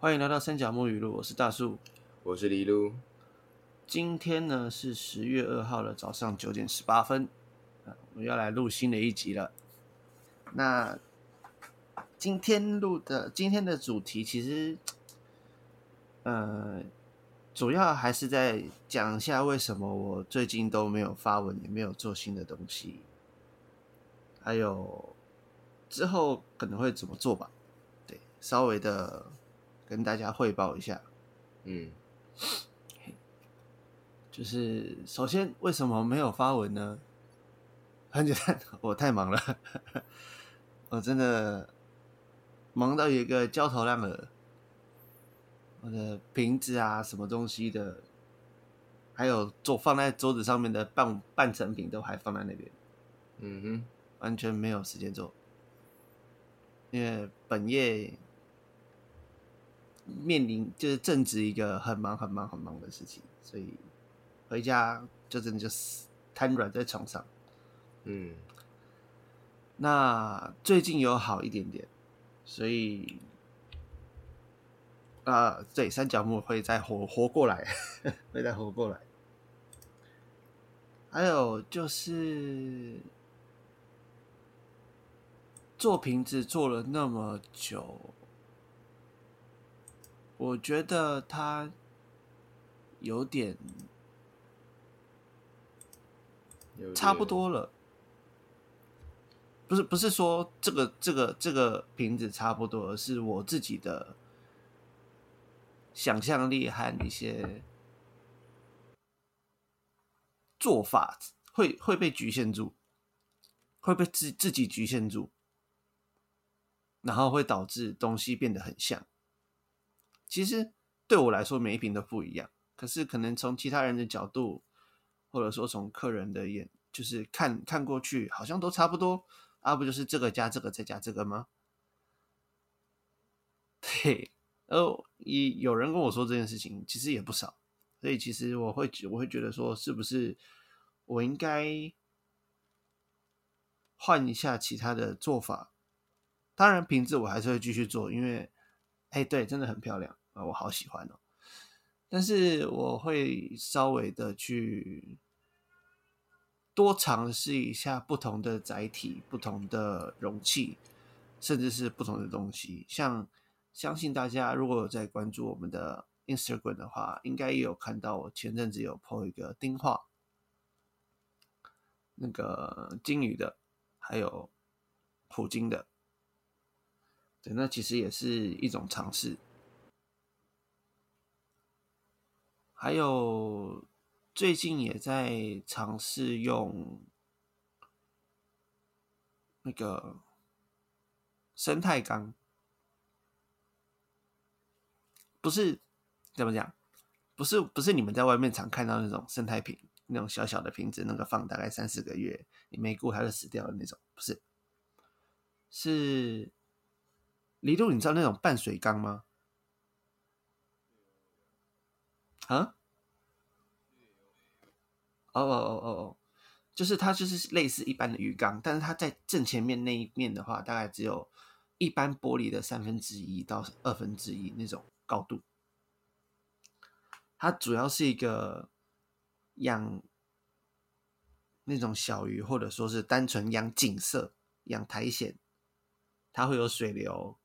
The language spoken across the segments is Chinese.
欢迎来到三角木语录，我是大树。我是李璐。今天呢是十月二号的早上九点十八分，啊，我们要来录新的一集了。那今天录的今天的主题其实，呃，主要还是在讲一下为什么我最近都没有发文，也没有做新的东西，还有之后可能会怎么做吧。对，稍微的跟大家汇报一下。嗯，就是首先为什么没有发文呢？很简单，我太忙了，我真的忙到有一个焦头烂额。我的瓶子啊，什么东西的，还有做放在桌子上面的半半成品都还放在那边，嗯哼，完全没有时间做，因为本业面临就是正值一个很忙很忙很忙的事情，所以回家就真的就死瘫软在床上。嗯，那最近有好一点点，所以啊、对，三角木会再活活过来，会再活过来。还有就是做瓶子做了那么久，我觉得他有点差不。多了。不是不是说这个这个这个瓶子差不多，而是我自己的想象力和一些做法会会被局限住，会被自自己局限住，然后会导致东西变得很像。其实对我来说，每一瓶都不一样，可是可能从其他人的角度，或者说从客人的眼，就是看看过去，好像都差不多啊，不就是这个加这个再加这个吗？对，呃，也有人跟我说这件事情，其实也不少，所以其实我会我会觉得说，是不是我应该换一下其他的做法？当然，瓶子我还是会继续做，因为，哎，对，真的很漂亮我好喜欢哦。但是我会稍微的去多尝试一下不同的载体、不同的容器，甚至是不同的东西。像相信大家如果有在关注我们的 Instagram 的话，应该也有看到我前阵子有 po 一个丁画，那个金鱼的，还有普京的。对，那其实也是一种尝试。还有最近也在尝试用那个生态缸，不是怎么讲，不是不是你们在外面常看到那种生态瓶，那种小小的瓶子，那个放大概三四个月，你没顾它就死掉的那种，不是，是李璐，你知道那种半水缸吗？啊？哦哦哦哦哦，就是它就是类似一般的鱼缸，但是它在正前面那一面的话，大概只有一般玻璃的三分之一到二分之一那种高度。它主要是一个养那种小鱼，或者说是单纯养景色、养苔藓，它会有水流，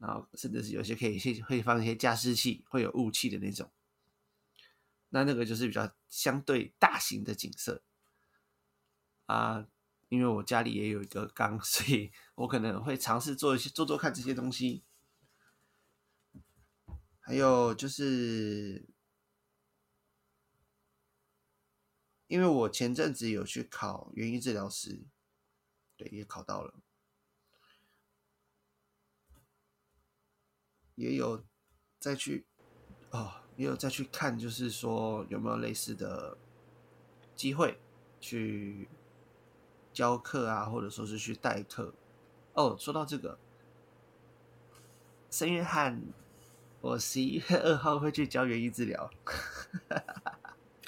然后甚至是有些可以会放一些加湿器，会有雾气的那种。那那个就是比较相对大型的景色啊，因为我家里也有一个缸，所以我可能会尝试做一些做做看这些东西。还有就是，因为我前阵子有去考园艺治疗师，对，也考到了，也有再去哦。也有再去看，就是说有没有类似的机会去教课啊，或者说是去代课。哦，说到这个，圣约翰，我十一月二号会去教园艺治疗。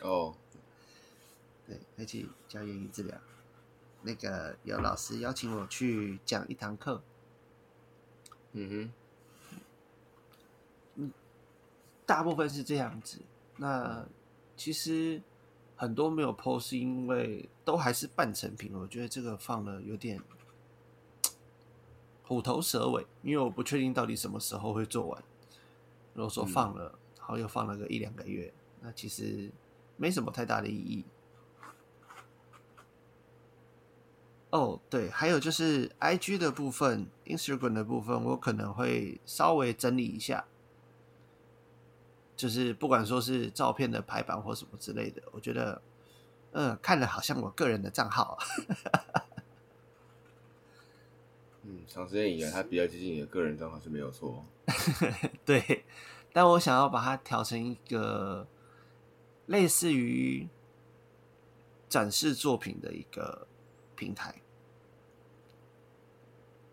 哦，对，会去教园艺治疗。那个有老师邀请我去讲一堂课，嗯大部分是这样子。那其实很多没有 PO 是因为都还是半成品，我觉得这个放了有点虎头蛇尾，因为我不确定到底什么时候会做完。如果说放了，然后又放了个一两个月，那其实没什么太大的意义。哦，对，还有就是 I G 的部分，Instagram 的部分，我可能会稍微整理一下，就是不管说是照片的排版或什么之类的，我觉得，嗯，看着好像我个人的账号。嗯，长时间以来，它比较接近你的个人账号是没有错。对，但我想要把它调成一个类似于展示作品的一个平台。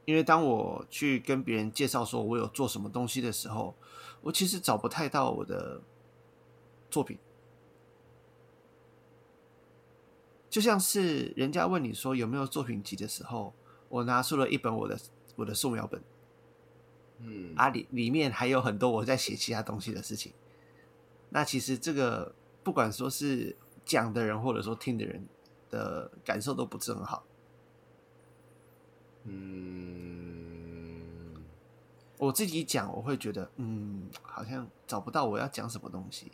因为当我去跟别人介绍说我有做什么东西的时候，我其实找不太到我的作品。就像是人家问你说有没有作品集的时候，我拿出了一本我的我的素描本，嗯，啊里里面还有很多我在写其他东西的事情。那其实这个不管说是讲的人或者说听的人的感受都不是很好。嗯，我自己讲，我会觉得，嗯，好像找不到我要讲什么东西。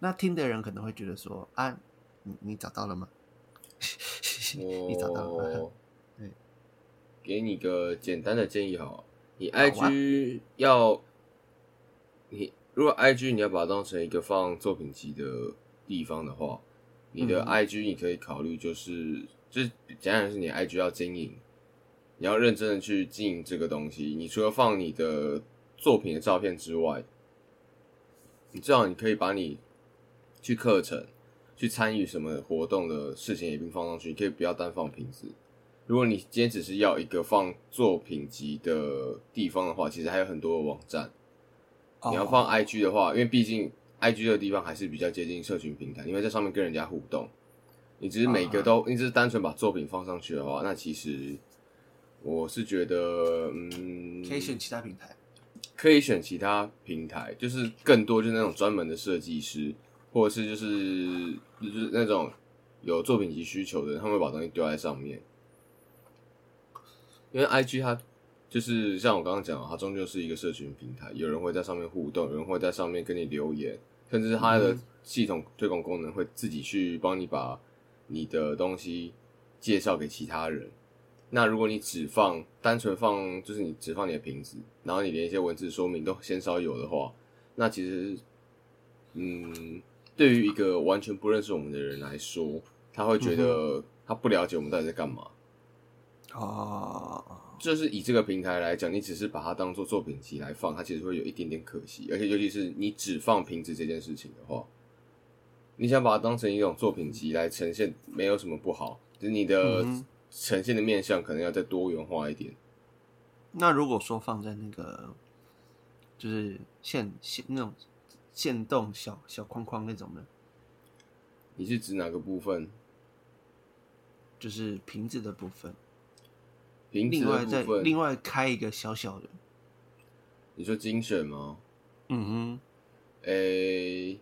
那听的人可能会觉得说，啊，你你找到了吗？你找到了吗？对，给你个简单的建议哈，你 IG 要，你如果 IG 你要把它当成一个放作品集的地方的话，你的 IG 你可以考虑就是就是简单是你 IG 要经营。你要认真的去经营这个东西。你除了放你的作品的照片之外，你这样你可以把你去课程、去参与什么活动的事情也并放上去。你可以不要单放瓶子。如果你今天只是要一个放作品集的地方的话，其实还有很多网站。你要放 IG 的话，因为毕竟 IG 这个地方还是比较接近社群平台，因为在上面跟人家互动。你只是每个都，你只是单纯把作品放上去的话，那其实。我是觉得，嗯，可以选其他平台，可以选其他平台，就是更多就是那种专门的设计师，或者是就是就是那种有作品集需求的人，他们会把东西丢在上面。因为 I G 它就是像我刚刚讲，它终究是一个社群平台，有人会在上面互动，有人会在上面跟你留言，甚至它的系统推广功能会自己去帮你把你的东西介绍给其他人。那如果你只放单纯放，就是你只放你的瓶子，然后你连一些文字说明都鲜少有的话，那其实，嗯，对于一个完全不认识我们的人来说，他会觉得他不了解我们到底在干嘛。啊，就是以这个平台来讲，你只是把它当做作品集来放，它其实会有一点点可惜。而且尤其是你只放瓶子这件事情的话，你想把它当成一种作品集来呈现，没有什么不好，就是你的。呈现的面相可能要再多元化一点。那如果说放在那个，就是线线那种线动小小框框那种呢，你是指哪个部分？就是瓶子的部分。瓶子另外再另外开一个小小的。你说精选吗？嗯哼。诶。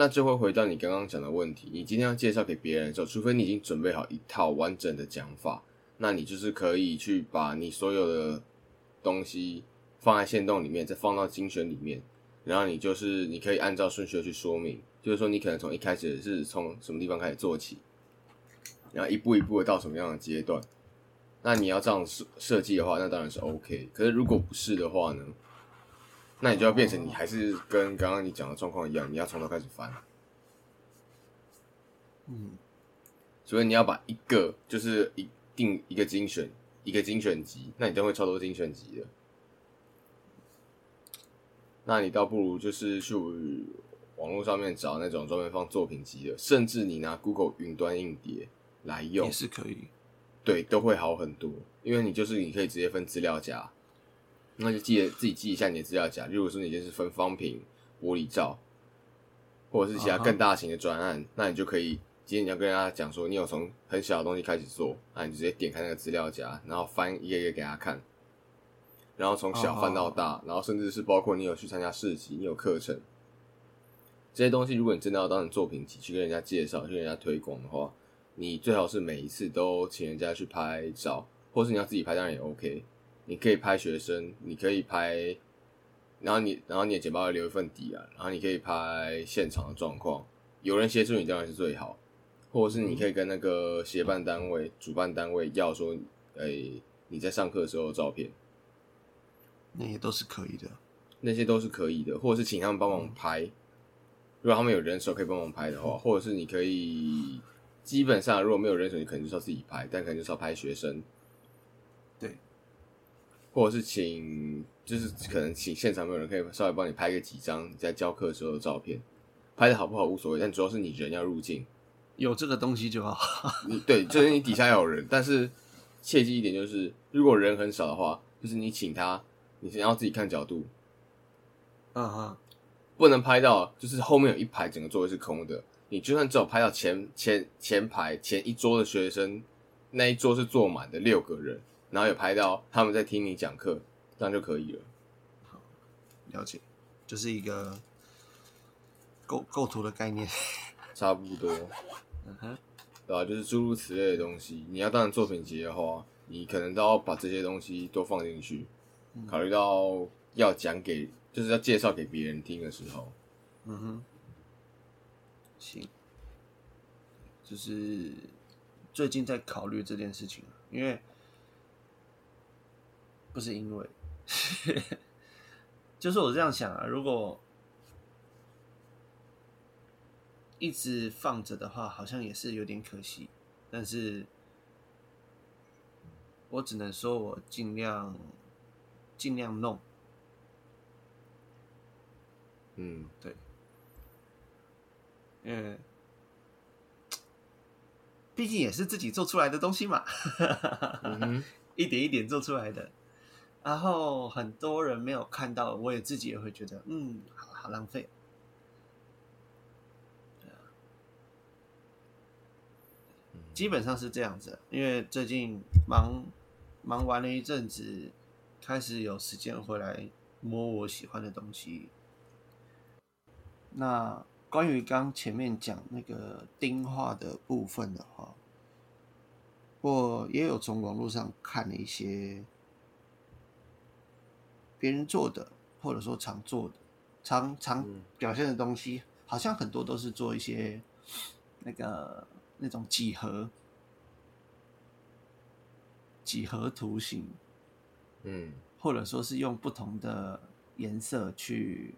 那就会回到你刚刚讲的问题，你今天要介绍给别人的时候，除非你已经准备好一套完整的讲法，那你就是可以去把你所有的东西放在线洞里面，再放到精选里面，然后你就是你可以按照顺序去说明，就是说你可能从一开始是从什么地方开始做起，然后一步一步的到什么样的阶段，那你要这样设设计的话，那当然是 OK。可是如果不是的话呢？那你就要变成你还是跟刚刚你讲的状况一样，你要从头开始翻。嗯，所以你要把一个就是一定一个精选一个精选集，那你都会超多精选集的。那你倒不如就是去网络上面找那种专门放作品集的，甚至你拿 Google 云端硬碟来用也是可以。对，都会好很多，因为你就是你可以直接分资料夹。那就记得自己记一下你的资料夹。如果说你就是分方瓶、玻璃罩，或者是其他更大型的专案，那你就可以今天你要跟大家讲说，你有从很小的东西开始做，那你直接点开那个资料夹，然后翻一页一页给他看。然后从小翻到大，然后甚至是包括你有去参加市集，你有课程，这些东西，如果你真的要当成作品集去跟人家介绍、去跟人家推广的话，你最好是每一次都请人家去拍照，或是你要自己拍，当然也 OK。你可以拍学生，你可以拍，然后你然后你的简报要留一份底啊，然后你可以拍现场的状况，有人协助你当然是最好，或者是你可以跟那个协办单位、主办单位要说，诶、你在上课的时候的照片，那些都是可以的。那些都是可以的，或者是请他们帮忙拍，如果他们有人手可以帮忙拍的话，或者是你可以基本上如果没有人手，你可能就是要自己拍，但可能就是要拍学生，对，或者是请就是可能请现场没有人可以稍微帮你拍个几张你在教课的时候的照片，拍的好不好无所谓，但主要是你人要入镜，有这个东西就好。你 对，就是你底下要有人，但是切记一点就是，如果人很少的话，就是你请他，你先要自己看角度，嗯哼，不能拍到就是后面有一排整个座位是空的，你就算只有拍到前前前排前一桌的学生，那一桌是坐满的六个人，然后有拍到他们在听你讲课，这样就可以了。好了解，就是一个构构图的概念。差不多，嗯哼，对吧、就是诸如此类的东西。你要当作品集的话，你可能都要把这些东西都放进去，考虑到要讲给，就是要介绍给别人听的时候，嗯哼，行，就是最近在考虑这件事情，因为不是因为，就是我这样想啊，如果一直放着的话，好像也是有点可惜。但是，我只能说我尽量尽量弄。嗯，对嗯，毕竟也是自己做出来的东西嘛，一点一点做出来的。然后很多人没有看到，我也自己也会觉得，嗯，好好浪费。基本上是这样子，因为最近忙忙完了一阵子，开始有时间回来摸我喜欢的东西。那关于刚前面讲那个丁画的部分的话，我也有从网络上看了一些别人做的，或者说常做的、常常嗯表现的东西，好像很多都是做一些那个那种几何几何图形，嗯或者说是用不同的颜色去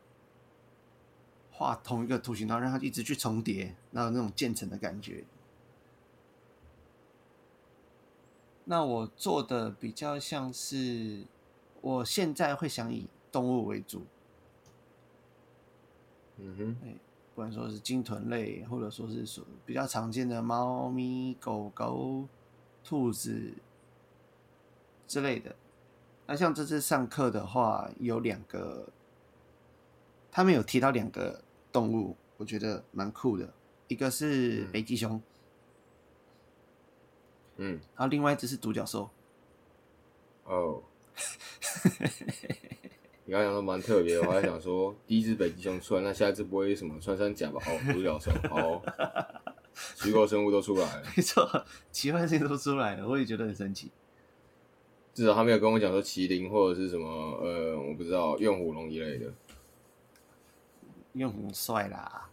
画同一个图形，然后让它一直去重叠，然后那种渐层的感觉。那我做的比较像是，我现在会想以动物为主，嗯哼，不管说是鲸豚类，或者说是说比较常见的猫咪、狗狗、兔子之类的。那像这次上课的话，有两个，他们有提到两个动物，我觉得蛮酷的。一个是北极熊，嗯，然后另外一只是独角兽。哦。你刚刚讲说蛮特别的，我还想说第一只北极熊出来，那下一只不会什么穿山甲吧？哦，独角兽，好，虚构生物都出来了。没错，奇幻性都出来了，我也觉得很神奇。至少他没有跟我讲说麒麟或者是什么呃，我不知道怨虎龙一类的。怨虎帅啦，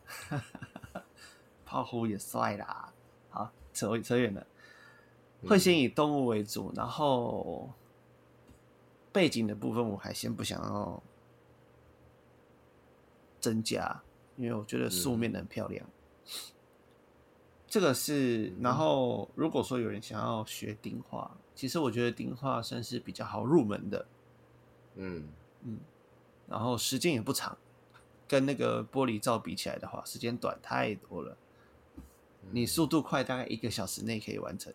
炮虎也帅啦。好，扯扯远了。会先以动物为主，然后背景的部分我还先不想要增加，因为我觉得素面的很漂亮。这个是，然后如果说有人想要学丁画，其实我觉得丁画算是比较好入门的，嗯嗯然后时间也不长，跟那个玻璃罩比起来的话，时间短太多了。你速度快，大概一个小时内可以完成。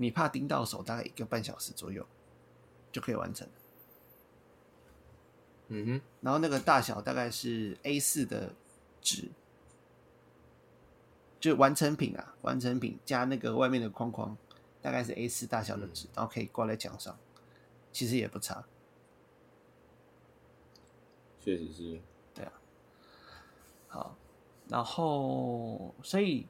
你怕盯到手，大概一个半小时左右就可以完成。嗯哼，然后那个大小大概是 A 四的纸，就完成品啊，完成品加那个外面的框框，大概是 A 四大小的纸，然后可以挂在墙上，其实也不差。确实是。对啊。好，然后所以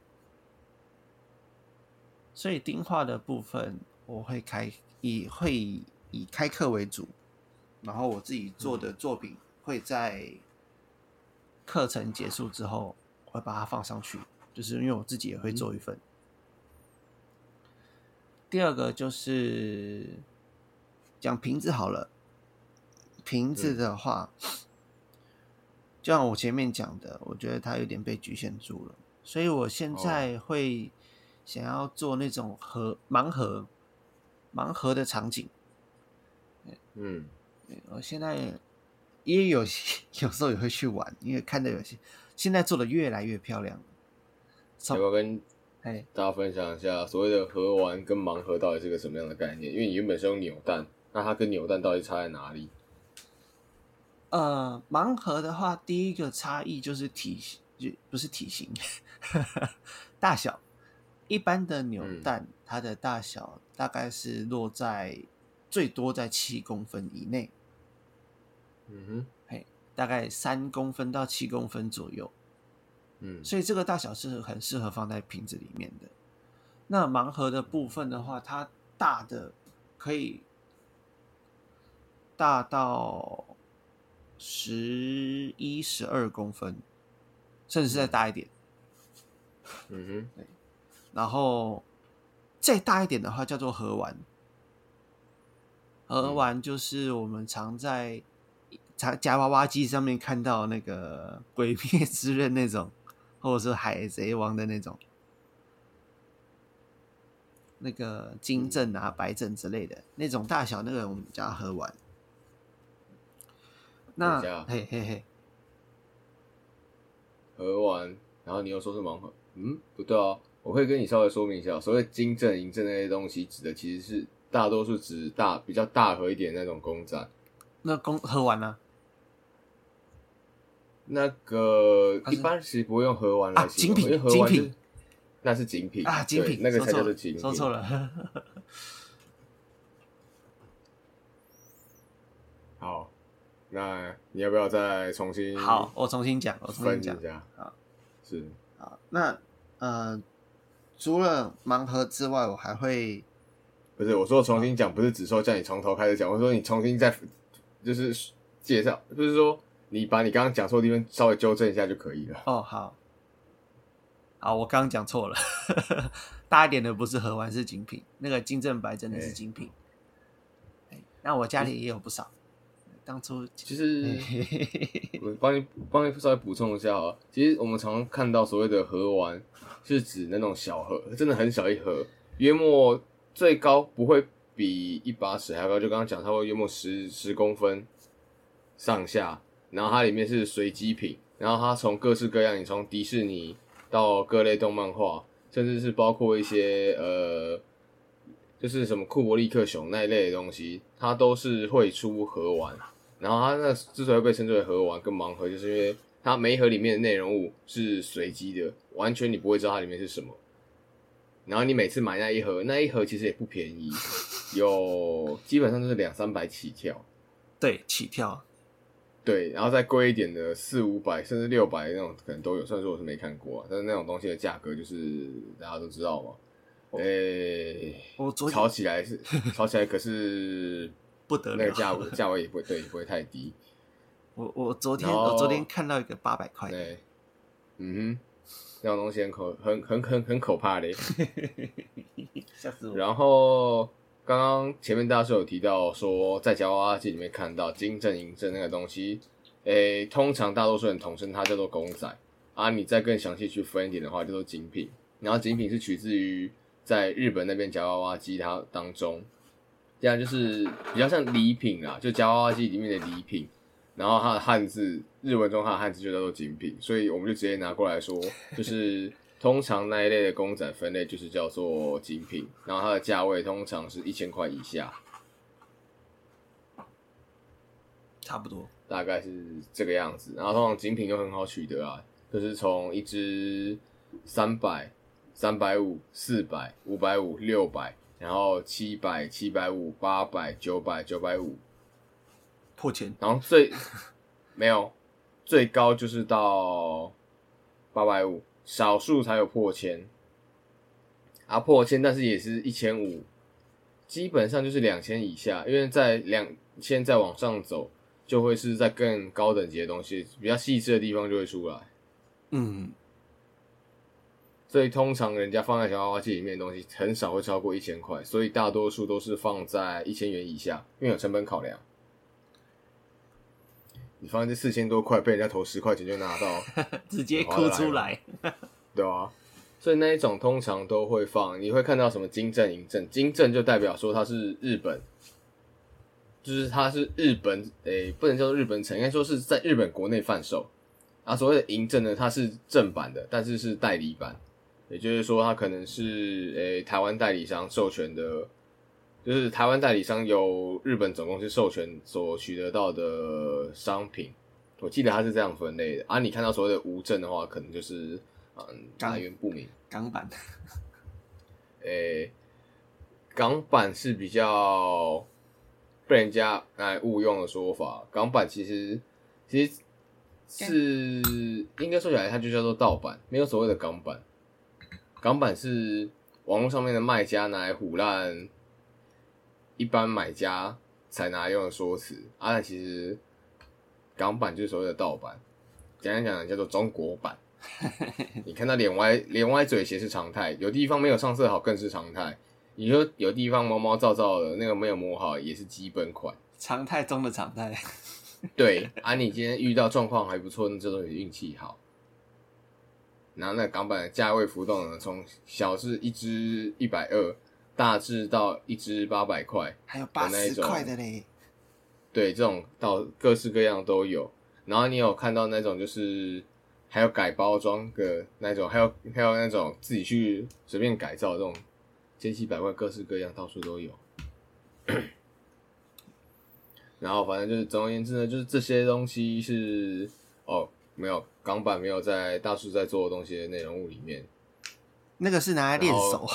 所以丁画的部分，我会开以会以开课为主，然后我自己做的作品会在课程结束之后会把它放上去，就是因为我自己也会做一份。第二个就是讲瓶子好了，瓶子的话，就像我前面讲的，我觉得它有点被局限住了，所以我现在会想要做那种盒盲盒盲盒的场景。嗯，我现在也有些有时候也会去玩，因为看到有些现在做的越来越漂亮。要不要跟哎，大家分享一下所谓的盒玩跟盲盒到底是个什么样的概念？因为你原本是用扭蛋，那它跟扭蛋到底差在哪里？呃，盲盒的话，第一个差异就是体型就不是体型，大小。一般的扭蛋，它的大小大概是落在最多在七公分以内。嗯哼，嘿，大概三公分到七公分左右。嗯，所以这个大小是很适合放在瓶子里面的。那盲盒的部分的话，它大的可以大到十一、十二公分，甚至是再大一点。嗯哼，对。然后再大一点的话，叫做盒丸。盒丸就是我们常在夹夹娃娃机上面看到那个《鬼灭之刃》那种。或者是海贼王的那种，那个金正啊、白正之类的那种大小，那个我们叫盒丸。那嘿嘿嘿，盒丸，然后你又说是盲盒，嗯，不对啊，我会跟你稍微说明一下，所谓金正、银正那些东西，指的其实是大多数指大比较大盒一点那种公仔。那公喝完呢？那个一般其实不会用盒完来形容，因为盒丸是那是精品啊，精品那个才叫做精品。说错了。好，那你要不要再重新？好，我重新讲，我重新讲一下。好，是好。那呃，除了盲盒之外，我还会不是我说重新讲，不是只说叫你从头开始讲，我说你重新再 就是介绍，就是说。你把你刚刚讲错的地方稍微纠正一下就可以了。哦，好，好，我刚刚讲错了，大一点的不是盒玩，是精品，那个金正白真的是精品。那我家里也有不少。当初其实我帮你帮你稍微补充一下啊，其实我们常常看到所谓的盒玩，是指那种小盒，真的很小一盒，约莫最高不会比一把尺还高，就刚刚讲，它会约莫十十公分上下。然后它里面是随机品，然后它从各式各样，你从迪士尼到各类动漫画，甚至是包括一些呃，就是什么库伯利克熊那一类的东西，它都是会出盒玩。然后它那之所以被称之为盒玩跟盲盒，就是因为它每一盒里面的内容物是随机的，完全你不会知道它里面是什么。然后你每次买那一盒，那一盒其实也不便宜，有基本上都是两三百起跳。对，起跳。对，然后再贵一点的四五百甚至六百那种可能都有，虽然说我是没看过，但是那种东西的价格就是大家都知道嘛。诶，我昨炒起来是炒起来，可是不得了，那个价位 价位也不会对，不会太低。我我昨天我昨天看到一个八百块，对，嗯哼，那种东西很可很很很很可怕的，吓死我。然后。刚刚前面大家是有提到说，在夹娃娃机里面看到金正银正那个东西，诶，通常大多数人统称它叫做公仔啊。你再更详细去分一点的话，叫做精品。然后精品是取自于在日本那边夹娃娃机它当中，这样就是比较像礼品啊，就夹娃娃机里面的礼品。然后它的汉字，日文中它的汉字就叫做精品，所以我们就直接拿过来说，就是。通常那一类的公仔分类就是叫做精品，然后它的价位通常是一千块以下，差不多，大概是这个样子。然后通常精品又很好取得啊，就是从一只三百、三百五、四百、五百五、六百、然后七百、七百五、八百、九百、九百五，破千，然后最没有最高就是到八百五，少数才有破千。啊，破千，但是也是一千五，基本上就是两千以下，因为在两千再往上走，就会是在更高等级的东西，比较细致的地方就会出来。嗯，所以通常人家放在小娃娃机里面的东西，很少会超过一千块，所以大多数都是放在一千元以下，因为有成本考量。你放这四千多块，被人家投十块钱就拿到，直接哭出来，对啊，所以那一种通常都会放，你会看到什么金正、银正，金正就代表说它是日本，就是它是日本，诶、不能叫做日本城，应该说是在日本国内贩售。啊，所谓的银正呢，它是正版的，但是是代理版，也就是说它可能是诶、台湾代理商授权的，就是台湾代理商由日本总公司授权所取得到的商品。我记得它是这样分类的。啊，你看到所谓的无证的话，可能就是嗯港来源不明。港版，诶、港版是比较被人家拿来误用的说法。港版其实其实是应该说起来，它就叫做盗版，没有所谓的港版。港版是网络上面的卖家拿来唬烂一般买家才拿来用的说辞，啊，但其实港版就是所谓的盗版。简单讲，叫做中国版。你看他脸歪脸歪嘴斜是常态，有地方没有上色好更是常态。你说有地方毛毛躁躁的，那个没有磨好也是基本款。常态中的常态，对，啊，你今天遇到状况还不错，那这都是运气好。然后那港版的价位浮动呢，从小至一只一百二，大至到一支八百块，还有八十块的嘞，对，这种到各式各样都有。然后你有看到那种就是还有改包装的那种，还有还有那种自己去随便改造这种千奇百怪、各式各样，到处都有。然后反正就是总而言之呢，就是这些东西是哦，没有港版没有在大叔在做的东西的内容物里面。那个是拿来练手，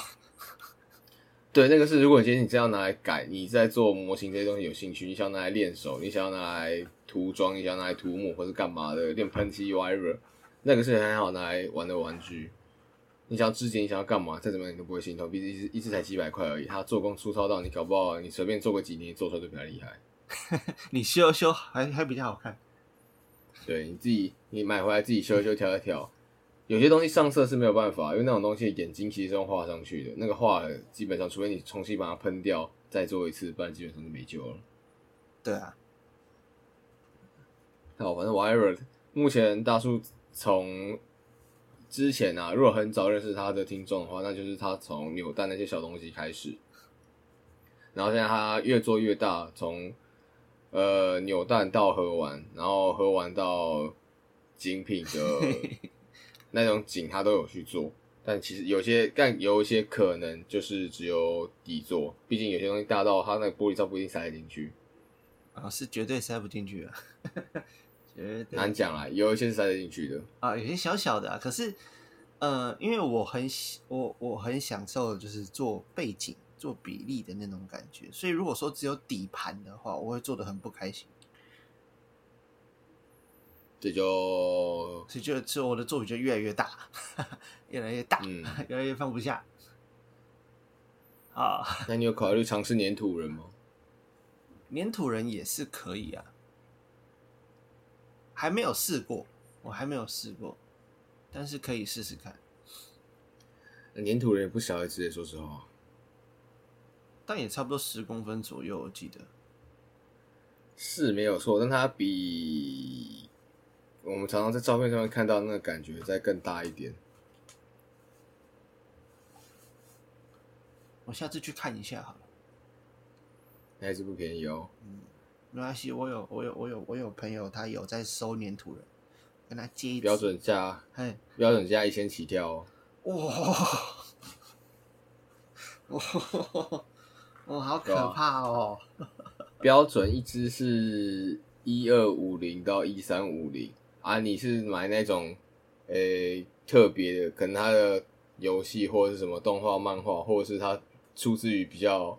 对，那个是如果你今天你真要拿来改，你在做模型这些东西有兴趣，你想要拿来练手，你想要拿来涂装，你想要拿来涂抹或是干嘛的，练喷漆 whatever，那个是很好拿来玩的玩具。你想要质检，你想要干嘛，再怎么样你都不会心痛，毕竟一只一只才几百块而已，它做工粗糙到你搞不好你随便做个几年，做出来都比较厉害。你修修还还比较好看。对，你自己你买回来自己修一修调一调，有些东西上色是没有办法，因为那种东西眼睛其实是用画上去的，那个画基本上除非你重新把它喷掉再做一次，不然基本上就没救了。对啊，好，反正 whatever，目前大叔从之前啊，如果很早认识他的听众的话，那就是他从扭蛋那些小东西开始，然后现在他越做越大，从呃扭蛋到喝完，然后喝完到精品的 那种景，他都有去做。但其实有些，但有一些可能就是只有底座，毕竟有些东西大到它那个玻璃罩不一定塞得进去。啊是绝对塞不进去啊，绝对难讲啦，有一些是塞得进去的。啊，有些小小的啊，可是呃，因为我很喜我我很享受就是做背景做比例的那种感觉，所以如果说只有底盘的话，我会做的很不开心，这就所以就就我的作品就越来越大，越来越大，嗯，越来越放不下啊。那你有考虑尝试粘土人吗？粘土人也是可以啊，还没有试过，我还没有试过，但是可以试试看。粘土人也不小一只耶，说实话。但也差不多十公分左右，我记得。是没有错，但它比我们常常在照片上面看到那个感觉再更大一点。我下次去看一下好了。那还是不便宜哦。嗯没关系，我有我有我有我有朋友，他有在收粘土人，跟他接一标支。准价嘿，标准价一千起跳哦。哇，哇，哇，好可怕哦！标准一只是一二五零到一三五零啊，你是买那种诶、特别的，可能它的游戏或者是什么动画、漫画，或者是它出自于比较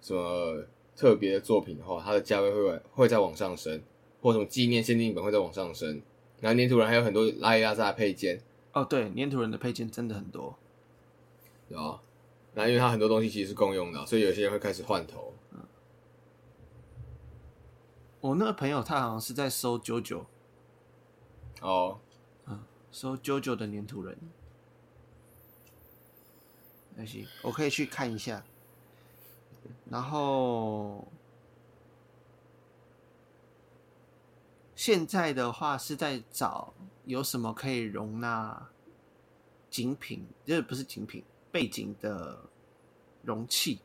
什么特别的作品的话，它的价位会会再往上升，或什么纪念限定本会再往上升。然后粘土人还有很多拉一拉扎的配件，哦，对，粘土人的配件真的很多。对吧？那因为它很多东西其实是共用的，所以有些人会开始换头。我那个朋友他好像是在收九九，哦，嗯收九九的粘土人。那行，我可以去看一下。然后现在的话是在找有什么可以容纳精品，就是不是精品背景的容器。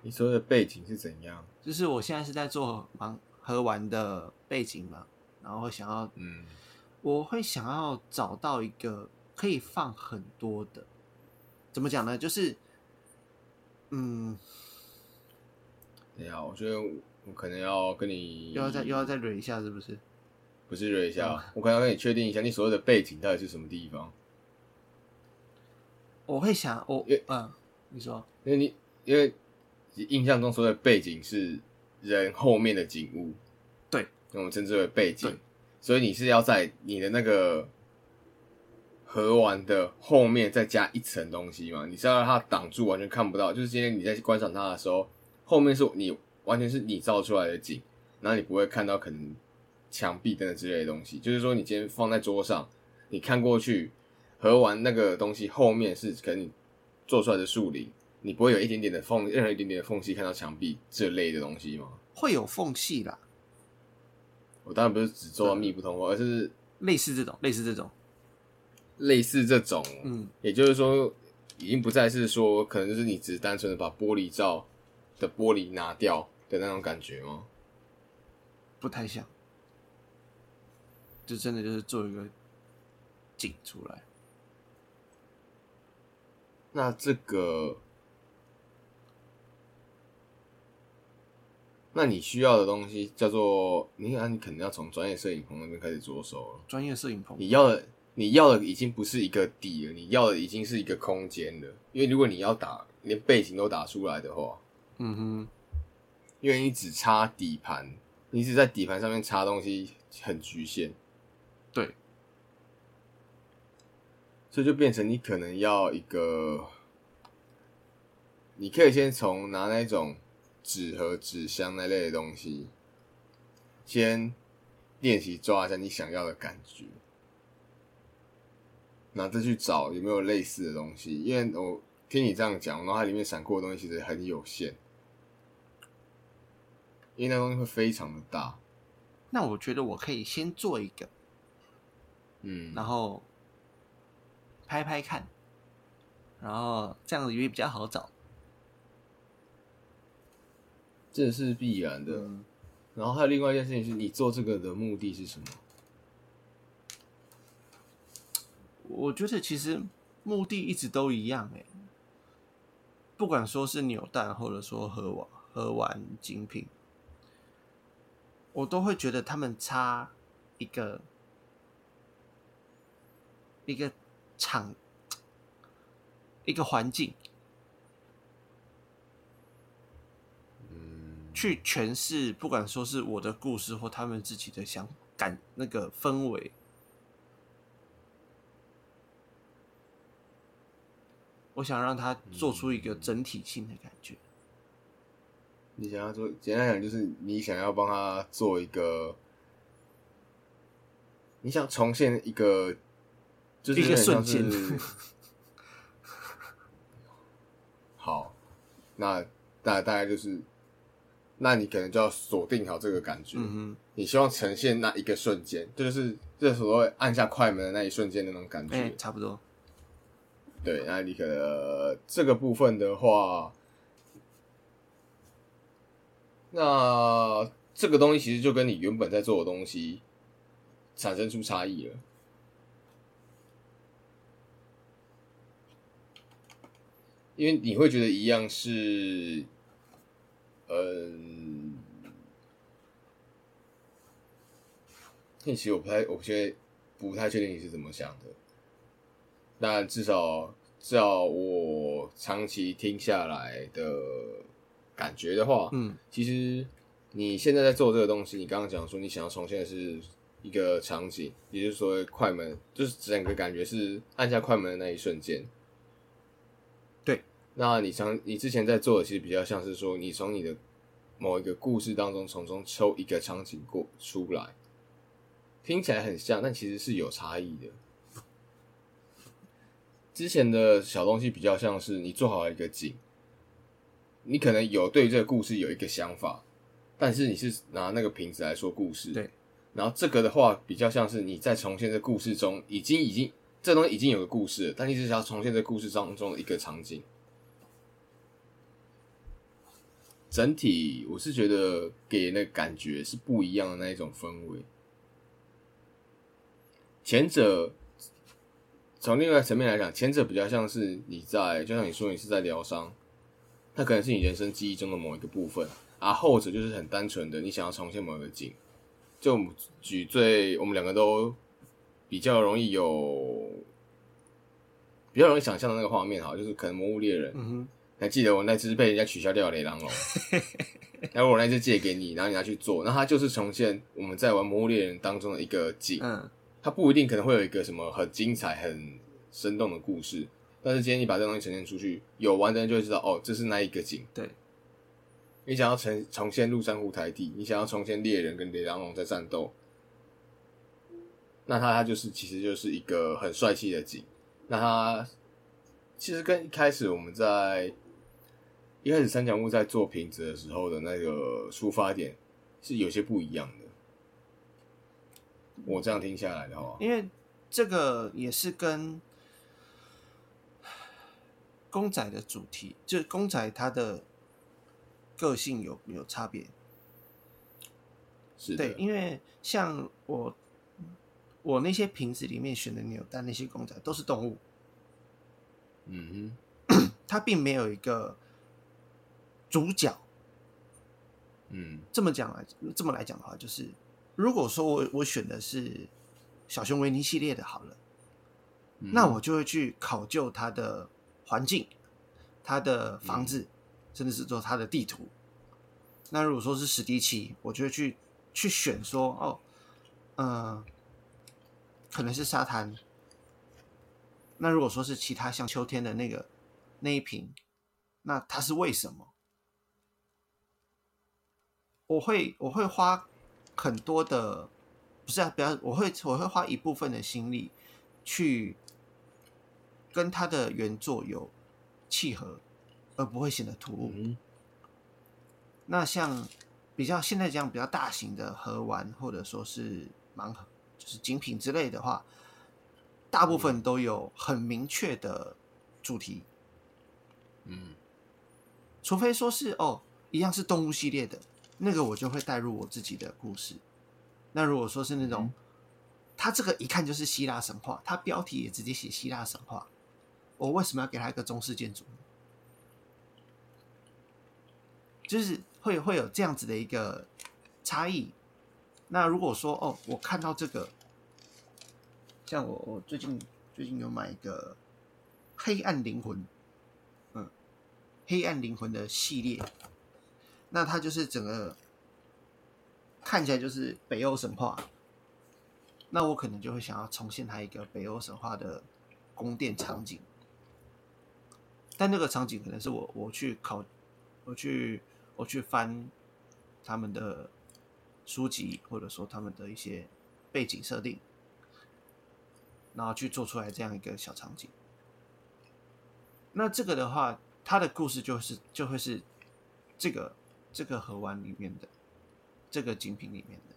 你说的背景是怎样？就是我现在是在做盲盒玩的背景嘛，然后会想要，嗯，我会想要找到一个可以放很多的，怎么讲呢？就是，嗯，等一下，我觉得我可能要跟你又要再又要再捋一下，是不是？不是热一下，我可能要跟你确定一下，你所谓的背景到底是什么地方？我会想，我因为嗯，你说，因为你因为印象中所谓的背景是人后面的景物，对，我们称之为背景，所以你是要在你的那个盒玩的后面再加一层东西嘛？你是要让它挡住，完全看不到。就是今天你在观赏它的时候，后面是你完全是你造出来的景，然后你不会看到可能墙壁等等之类的东西。就是说，你今天放在桌上，你看过去盒玩那个东西后面是可能你做出来的树林，你不会有一点点的缝，任何一点点的缝隙看到墙壁这类的东西吗？会有缝隙啦，我当然不是只做到密不通风，而是类似这种，类似这种，类似这种，嗯，也就是说，已经不再是说可能就是你只是单纯的把玻璃罩的玻璃拿掉的那种感觉吗？不太像，就真的就是做一个景出来。那这个，那你需要的东西叫做，你看，你肯定要从专业摄影棚那边开始着手了。专业摄影棚，你要的，你要的已经不是一个底了，你要的已经是一个空间了。因为如果你要打连背景都打出来的话，嗯哼，因为你只插底盘，你只在底盘上面插东西很局限，对，所以就变成你可能要一个，你可以先从拿那种纸和、纸箱那类的东西，先练习抓一下你想要的感觉，然后再去找有没有类似的东西。因为我听你这样讲，然后它里面闪过的东西其实很有限，因为那东西会非常的大。那我觉得我可以先做一个，嗯，然后拍拍看，然后这样子也比较好找。这是必然的。嗯，然后还有另外一件事情是，你做这个的目的是什么？我觉得其实目的一直都一样哎，不管说是扭蛋或者说喝完喝完精品，我都会觉得他们差一个一个场一个环境嗯，去诠释，不管说是我的故事或他们自己的想感那个氛围。我想让他做出一个整体性的感觉。你想要做，简单讲就是你想要帮他做一个，你想重现一个，就是一个瞬间 好，那大大概就是，那你可能就要锁定好这个感觉。嗯你希望呈现那一个瞬间，这就是这所谓按下快门的那一瞬间的那种感，觉。哎、差不多。对，那你可能这个部分的话，那这个东西其实就跟你原本在做的东西产生出差异了。因为你会觉得一样是，嗯，那其实我不太，我现在不太确定你是怎么想的。但至少，至少我我长期听下来的感觉的话，嗯，其实你现在在做这个东西，你刚刚讲说你想要重现的是一个场景，也就是说快门，就是整个感觉是按下快门的那一瞬间。对，那你常你之前在做的，其实比较像是说，你从你的某一个故事当中从中抽一个场景过出来，听起来很像，但其实是有差异的。之前的小东西比较像是你做好了一个景，你可能有对这个故事有一个想法，但是你是拿那个瓶子来说故事，对。然后这个的话比较像是你在重现这故事中已经已经这东西已经有个故事了，但你只是要重现这故事当中的一个场景。整体我是觉得给人的感觉是不一样的那一种氛围，前者。从另外层面来讲，前者比较像是你在，就像你说你是在疗伤，它可能是你人生记忆中的某一个部分；而后者就是很单纯的，你想要重现某一个景。就举最我们两个都比较容易有比较容易想象的那个画面，哈，就是可能《魔物猎人》。嗯，还记得我那只被人家取消掉的雷狼龙，然后我那只借给你，然后你拿去做，那它就是重现我们在玩《魔物猎人》当中的一个景。嗯。它不一定可能会有一个什么很精彩、很生动的故事，但是今天你把这东西呈现出去，有玩的人就会知道，哦，这是那一个景。对，你想要重重现陆山湖台地，你想要重现猎人跟雷狼龙在战斗，那它它就是其实就是一个很帅气的景。那它其实跟一开始我们在一开始三角木在做瓶子的时候的那个出发点是有些不一样的。我这样听下来的话，因为这个也是跟公仔的主题，就是公仔它的个性有有差别。是对，因为像我我那些瓶子里面选的扭蛋那些公仔都是动物，嗯哼，它并没有一个主角。嗯，这么讲来，这么来讲的话，就是。如果说我我选的是小熊维尼系列的，好了，那我就会去考究它的环境、它的房子，甚至是说它的地图。那如果说是史迪奇，我就会去去选说，哦，嗯，可能是沙滩。那如果说是其他像秋天的那个那一瓶，那它是为什么？我会我会花。很多的不是啊，比较我会我会花一部分的心力去跟他的原作有契合，而不会显得突兀。那像比较现在这样比较大型的盒玩或者说是盲盒，就是精品之类的话，大部分都有很明确的主题。嗯，除非说是哦，一样是动物系列的。那个我就会带入我自己的故事。那如果说是那种，他这个一看就是希腊神话，他标题也直接写希腊神话，我为什么要给他一个中式建筑？就是会会有这样子的一个差异。那如果说哦，我看到这个，像我我最近最近有买一个黑暗灵魂，嗯，黑暗灵魂的系列。那它就是整个看起来就是北欧神话，那我可能就会想要重现它一个北欧神话的宫殿场景，但那个场景可能是我我去考，我去我去翻他们的书籍，或者说他们的一些背景设定，然后去做出来这样一个小场景。那这个的话，它的故事就是就会是这个。这个盒玩里面的这个精品里面的，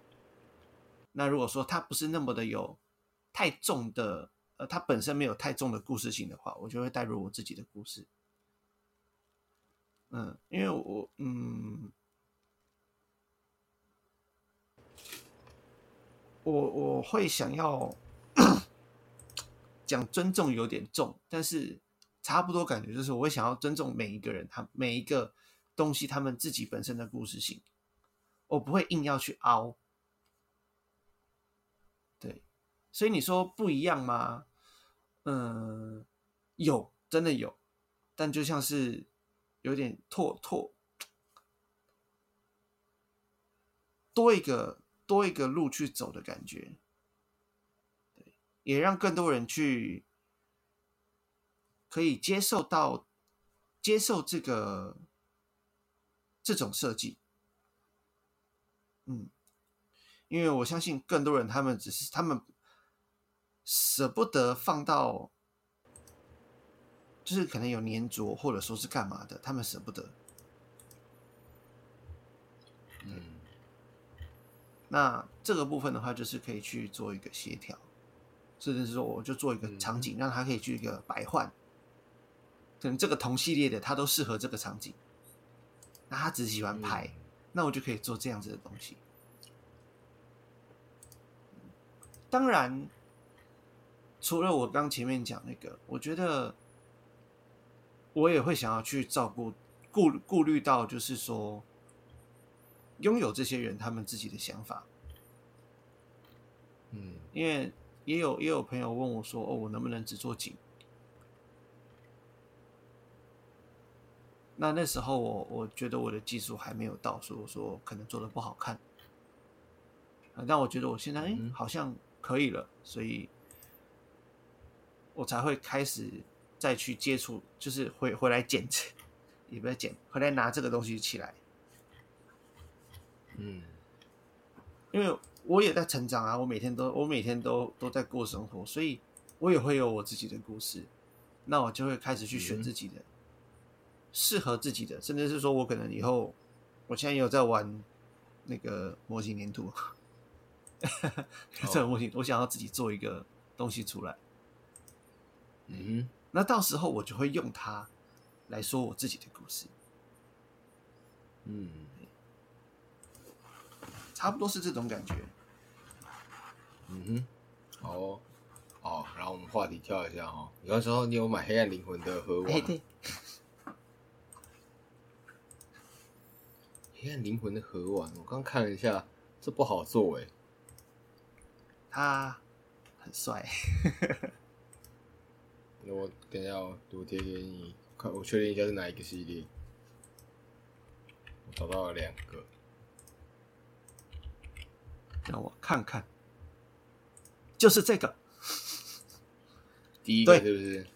那如果说它不是那么的有太重的，呃，它本身没有太重的故事性的话，我就会带入我自己的故事。嗯，因为我嗯，我我会想要 讲尊重有点重，但是差不多感觉就是我会想要尊重每一个人，他每一个。东西他们自己本身的故事性，我不会硬要去凹。对，所以你说不一样吗？嗯，有，真的有。但就像是有点拓拓多一个多一个路去走的感觉，对，也让更多人去可以接受到接受这个这种设计，嗯，因为我相信更多人他们只是他们舍不得放到。就是可能有粘着，或者说是干嘛的，他们舍不得。嗯，那这个部分的话，就是可以去做一个协调，甚至是说，我就做一个场景，让他可以去一个白换。可能这个同系列的，它都适合这个场景。那他只喜欢拍，那我就可以做这样子的东西。当然，除了我刚前面讲那个，我觉得。我也会想要去照顾顾顾虑到，就是说拥有这些人他们自己的想法，嗯，因为也有也有朋友问我说：“哦，我能不能只做景？”那那时候我我觉得我的技术还没有到，所以我说可能做的不好看。但我觉得我现在哎好像可以了，所以我才会开始。再去接触，就是回回来捡，也不要捡，回来拿这个东西起来。嗯，因为我也在成长啊，我每天都我每天都都在过生活，所以我也会有我自己的故事。那我就会开始去选自己的适合自己的，甚至是说我可能以后，我现在也有在玩那个模型粘土，这个模型我想要自己做一个东西出来。嗯。那到时候我就会用它来说我自己的故事，嗯，差不多是这种感觉。嗯哼，好哦，好，然后我们话题跳一下哈。有的时候你有买《黑暗灵魂》的盒玩？哎，对，《黑暗灵魂》的盒玩，我刚看了一下，这不好做哎。他很帅。那我等一下我贴给你看，我确定一下是哪一个系列。我找到了两个，让我看看，就是这个，第一个是不是？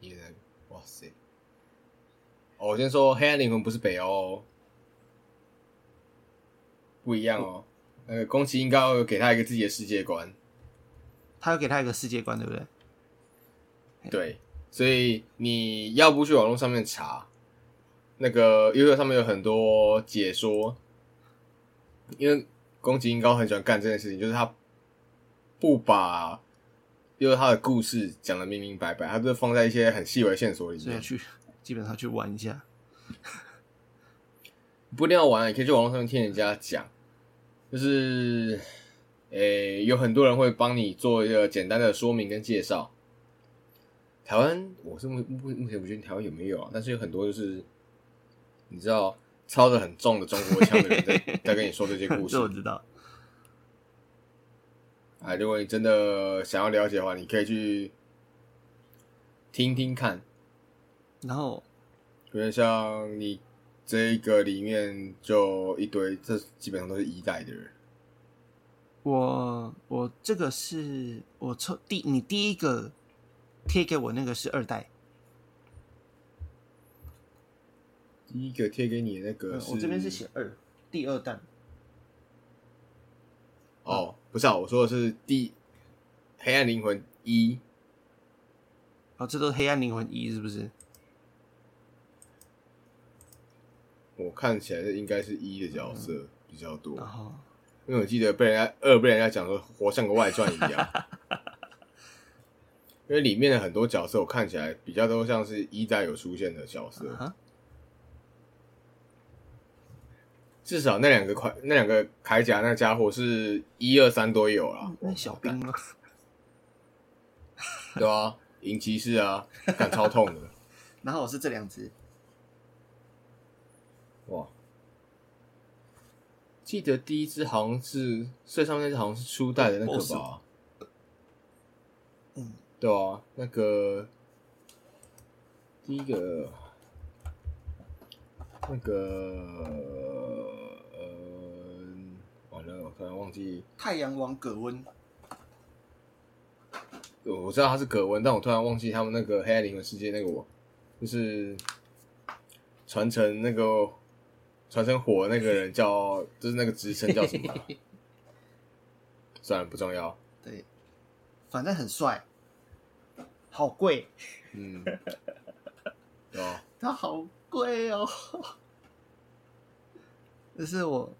一个，哇塞！哦，我先说，黑暗灵魂不是北欧，不一样哦。那个宫崎英高有给他一个自己的世界观，他有给他一个世界观，对不对？对，所以你要不去网络上面查，那个 YouTube 上面有很多解说，因为宫崎英高很喜欢干这件事情，就是他不把，因为他的故事讲的明明白白，他都放在一些很细微线索里面去，基本上去玩一下，不一定要玩，也可以去网络上面听人家讲，就是，诶，有很多人会帮你做一个简单的说明跟介绍。台湾，我是目目目前不确定台湾有没有啊，但是有很多就是你知道操着很重的中国腔的人在 在跟你说这些故事，我知道。哎，如果你真的想要了解的话，你可以去听听看。然后，有点像你这个里面就一堆，这基本上都是一代的人。我我这个是我抽第你第一个。贴给我那个是二代，第一个贴给你那个，我这边是写二，第二弹。哦，不是啊，我说的是第黑暗灵魂一。哦，这都是黑暗灵魂一，是不是？我看起来应该是一的角色比较多，然后因为我记得被人家二被人家讲说活像个外传一样。因为里面的很多角色，我看起来比较都像是一代有出现的角色。至少那两个铠那两个铠甲那家伙是一二三都有了。那小兵吗？对啊，银骑士啊，敢超痛的。然后我是这两只。哇！记得第一只好像是最上面那只好像是初代的那个吧？嗯。对啊，那个第一个那个呃，完了，我突然忘记，太阳王葛温，我我知道他是葛温，但我突然忘记他们那个黑暗灵魂世界那个我，就是传承那个传承火那个人叫，就是那个职称叫什么啊？算了，不重要。对，反正很帅，好贵，嗯？他好贵哦。这是我，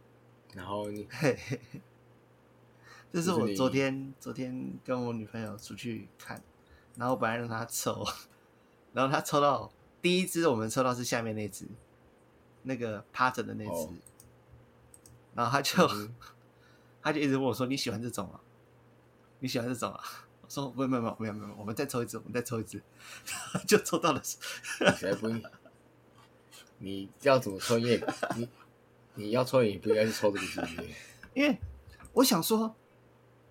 然后你？嘿嘿嘿，这是我昨天昨天跟我女朋友出去看，然后本来让她抽，然后她抽到第一只，我们抽到是下面那只，那个趴着的那只，哦然后他就、嗯她就一直问我说：“你喜欢这种啊？你喜欢这种啊？”我说：“不，没有没有没有没有，我们再抽一只，我们再抽一只。”就抽到了，才不会，你要怎么抽你也你你要抽，你不应该是抽这个系列。因为我想说，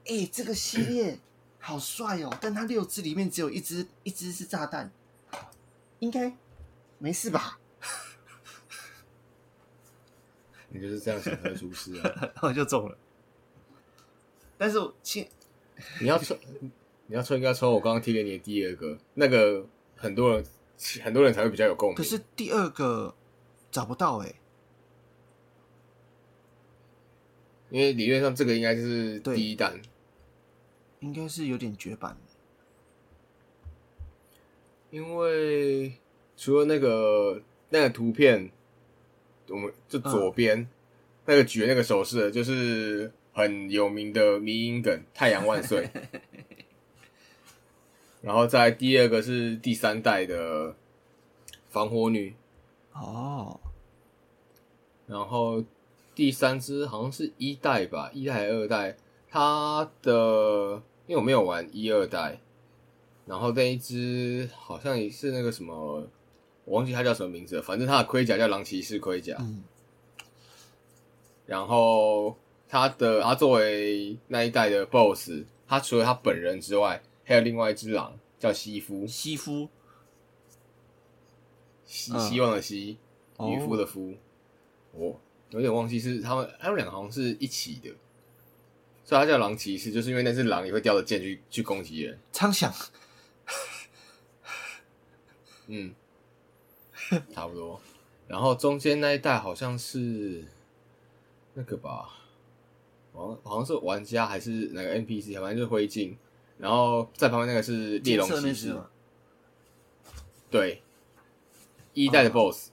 哎、这个系列好帅哦，但它六只里面只有一只，一只是炸弹，应该没事吧？你就是这样想才会出事啊！然后就中了。但是我亲，你要抽，你要抽应该抽我刚刚贴给你的第二个，那个很多人很多人才会比较有共鸣。可是第二个找不到哎、因为理论上这个应该就是第一弹，应该是有点绝版。因为除了那个那个图片，我们就左边、那个举的那个手势的，就是很有名的迷音梗“太阳万岁 ”。然后再第二个是第三代的防火女，哦，然后第三只好像是一代吧，一代还是二代？它的因为我没有玩一二代，然后那一只好像也是那个什么，我忘记他叫什么名字了，反正他的盔甲叫狼骑士盔甲。嗯，然后他的他作为那一代的 BOSS，他除了他本人之外，还有另外一只狼叫西夫，西夫希嗯希望的希，哦渔夫的夫。我有点忘记是他们，他们两个好像是一起的，所以他叫狼骑士，就是因为那只狼也会叼着剑去去攻击人。苍响，嗯，差不多。然后中间那一代好像是那个吧，好像好像是玩家还是哪个 NPC，反正就是灰烬。然后在旁边那个是猎龙骑士？对，一代的哦 BOSS，、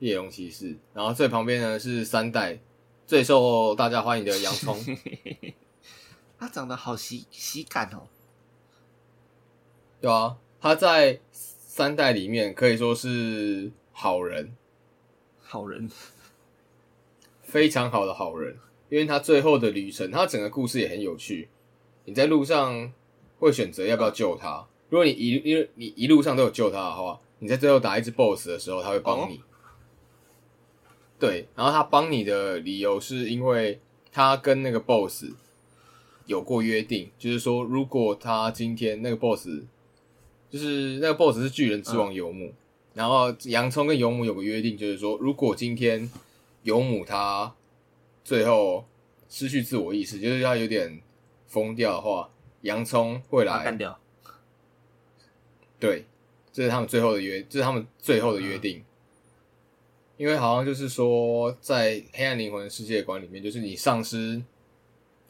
猎龙骑士。然后最旁边呢是三代最受大家欢迎的洋葱，他长得好喜喜感哦。对啊，他在三代里面可以说是好人，好人，非常好的好人，因为他最后的旅程，他整个故事也很有趣。你在路上会选择要不要救他。如果你一因为你一路上都有救他的话，你在最后打一只 BOSS 的时候，他会帮你。对，然后他帮你的理由是因为他跟那个 BOSS 有过约定，就是说如果他今天那个 BOSS 就是那个 BOSS 是巨人之王游牧，然后洋葱跟游牧有个约定，就是说如果今天游牧他最后失去自我意识，就是他有点疯掉的话，洋葱会来干掉。对，这是他们最后的约，这是他们最后的约定。因为好像就是说，在黑暗灵魂世界观里面，就是你丧失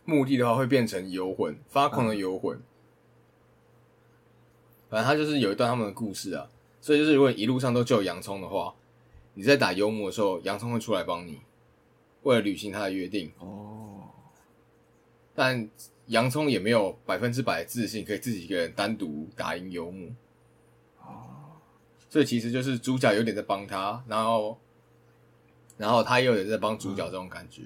目的的话，会变成游魂，发狂的游魂。反正他就是有一段他们的故事啊，所以就是如果一路上都救洋葱的话，你在打幽魔的时候，洋葱会出来帮你，为了履行他的约定。哦，但洋葱也没有百分之百自信，可以自己一个人单独打赢游牧。哦，所以其实就是主角有点在帮他，然后，然后他也有点在帮主角这种感觉。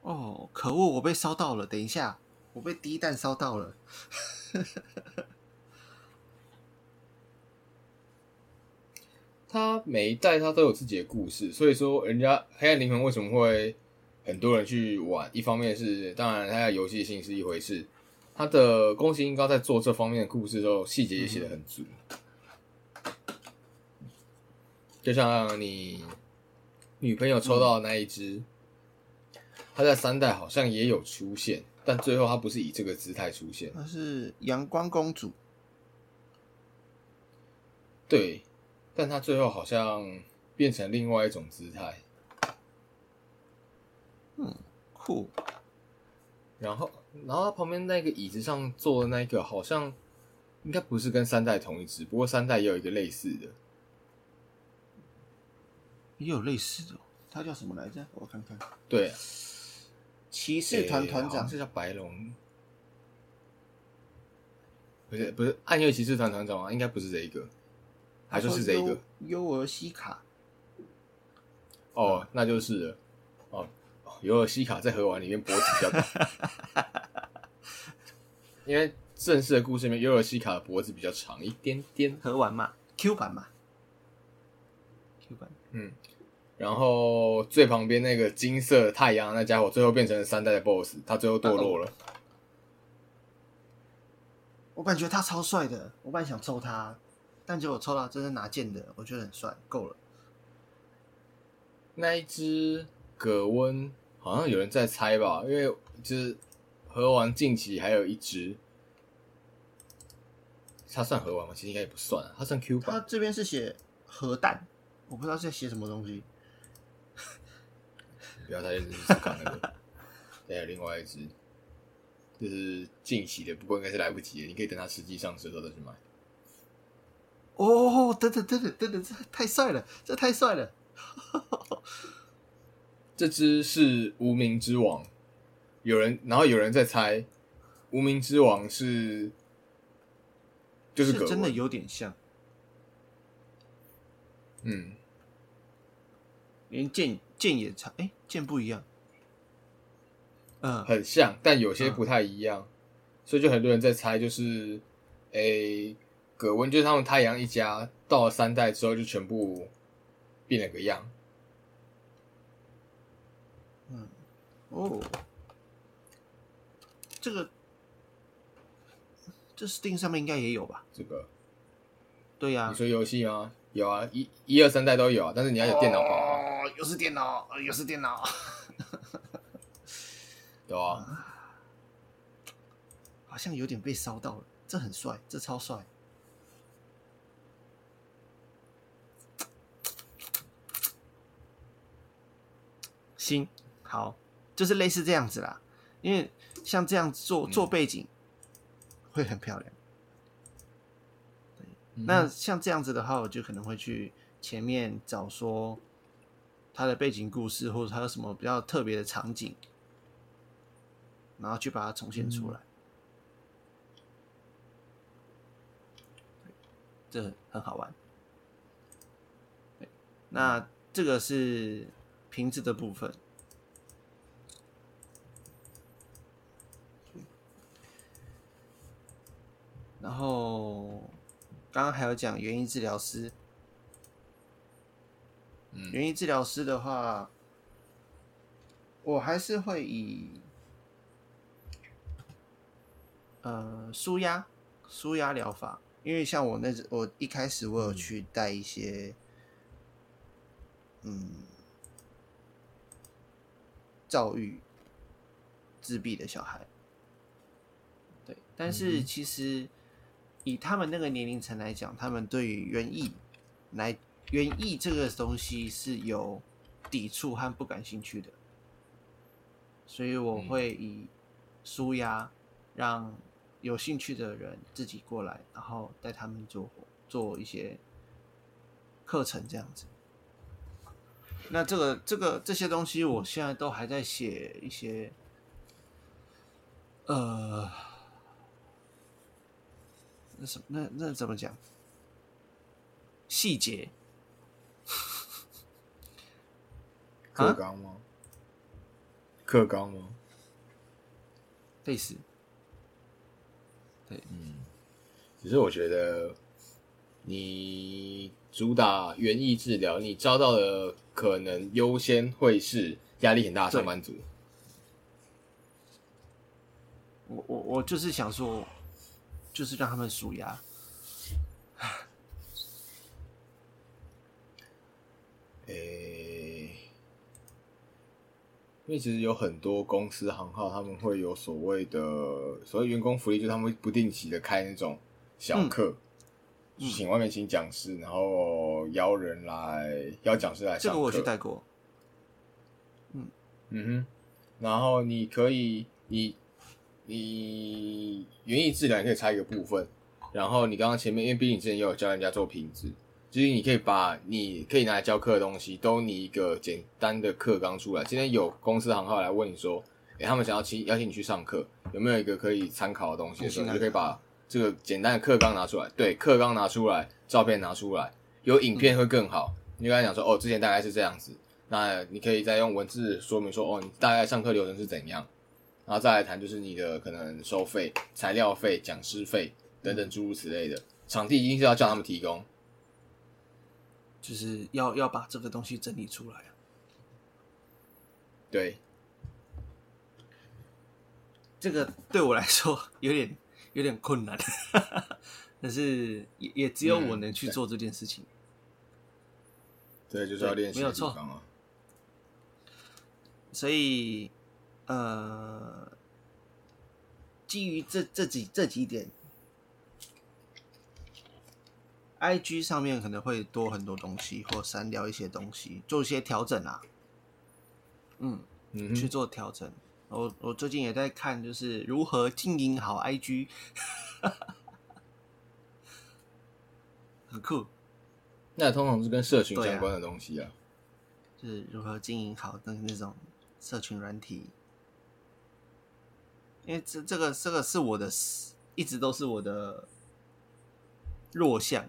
哦，可恶，我被烧到了！等一下，我被第一弹烧到了。他每一代他都有自己的故事，所以说人家黑暗灵魂为什么会很多人去玩？一方面是当然它的游戏性是一回事，他的宫崎英高在做这方面的故事的时候，细节也写的很足。就像你女朋友抽到的那一只，他在三代好像也有出现，但最后他不是以这个姿态出现。他是阳光公主，对，但他最后好像变成另外一种姿态。酷，然后，然后他旁边那个椅子上坐的那个，好像应该不是跟三代同一只，不过三代也有一个类似的。也有类似的哦，她叫什么来着？我看看，对，骑士团团长诶好像是叫白龙，不是不是暗夜骑士团团长吗？应该不是这一个，还说是这一个优优尔西卡，哦，那就是了哦，尤尔西卡在河丸里面脖子比较短，因为正式的故事里面，尤尔西卡的脖子比较长一点点。河玩嘛，Q 版嘛，Q 版，嗯，然后最旁边那个金色太阳那家伙，最后变成了三代的 BOSS，他最后堕落了。我感觉他超帅的，我本来想揍他，但结果抽到真的拿剑的，我觉得很帅，够了。那一只葛温好像有人在猜吧，因为就是河王近期还有一只，它算河王吗？其实应该也不算啊，它算 Q 版。他这边是写核弹，我不知道是在写什么东西。不要太认真去思考那个。还有另外一只，就是近期的，不过应该是来不及了。你可以等它实际上市的时候再去买。哦，等等等等等等，这太帅了，这太帅了。这只是无名之王，有人，然后有人在猜，无名之王是就是真的有点像，嗯，连剑剑也差，哎，剑不一样。嗯，很像，但有些不太一样，所以就很多人在猜，就是诶，葛温就是他们太阳一家到了三代之后就全部变了个样，哦，这个这 Steam 上面应该也有吧？这个对呀、你说游戏吗？有啊，一一二三代都有啊，但是你要有电脑版啊，哦，又是电脑，呃又是电脑，对啊，好像有点被烧到了。这很帅，这超帅。行，好，就是类似这样子啦。因为像这样做做背景会很漂亮。那像这样子的话，我就可能会去前面找说它的背景故事，或者它有什么比较特别的场景，然后去把它重现出来。这很好玩。对那这个是瓶子的部分。然后刚刚还有讲园艺治疗师，嗯。园艺治疗师的话，我还是会以呃舒压舒压疗法，因为像我那只我一开始我有去带一些嗯躁郁自闭的小孩，对，但是其实以他们那个年龄层来讲，他们对于园艺来园艺这个东西是有抵触和不感兴趣的，所以我会以舒压让有兴趣的人自己过来，然后带他们做活做一些课程这样子。那这个这个这些东西，我现在都还在写一些，呃，那什么那那怎么讲？细节 课纲吗？课纲吗？类似，只是我觉得你主打园艺治疗，你招到的可能优先会是压力很大的上班族。我我我就是想说，就是让他们数牙。诶、因为其实有很多公司行号，他们会有所谓的所谓员工福利，就是他们会不定期的开那种小课，嗯请外面请讲师，然后邀人来邀讲师来上课。这个我有去带过，嗯哼，然后你可以，你你园艺治疗可以拆一个部分，然后你刚刚前面，因为毕竟你之前也有教人家做品质，就是你可以把你可以拿来教课的东西，都拟一个简单的课纲出来。今天有公司行号来问你说，诶、他们想要请邀请你去上课，有没有一个可以参考的东西的时候，你就可以把这个简单的课纲拿出来，对，课纲拿出来，照片拿出来，有影片会更好。你就跟他讲说，哦，之前大概是这样子，那你可以再用文字说明说，哦，你大概上课流程是怎样，然后再来谈就是你的可能收费、材料费、讲师费等等诸如此类的，场地一定是要叫他们提供。就是要要把这个东西整理出来啊。对，这个对我来说有点有点困难，但是也也只有我能去做这件事情。对，就是要练习的没有错。所以，呃，基于这这几这几点，IG 上面可能会多很多东西，或删掉一些东西，做一些调整啊。嗯，嗯，去做调整。我我最近也在看，就是如何经营好 IG，很酷。那通常是跟社群相关的东西啊。就是如何经营好的那种社群软体，因为这这个这个是我的，一直都是我的弱项。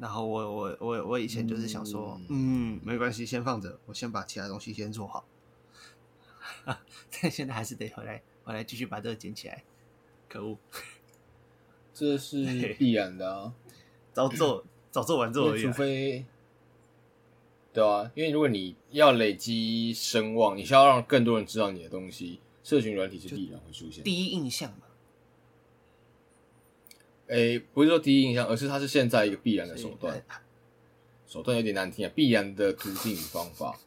对，然后我我我我以前就是想说，嗯没关系，先放着，我先把其他东西先做好。但现在还是得回来回来继续把这个捡起来，可恶，这是 必然的啊。早做早做晚做而已、除啊。非，对啊，因为如果你要累积声望，你需要让更多人知道你的东西，社群软体是必然会出现。第一印象嘛，诶、不是说第一印象，而是它是现在一个必然的手段。手段有点难听啊，必然的途径与方法。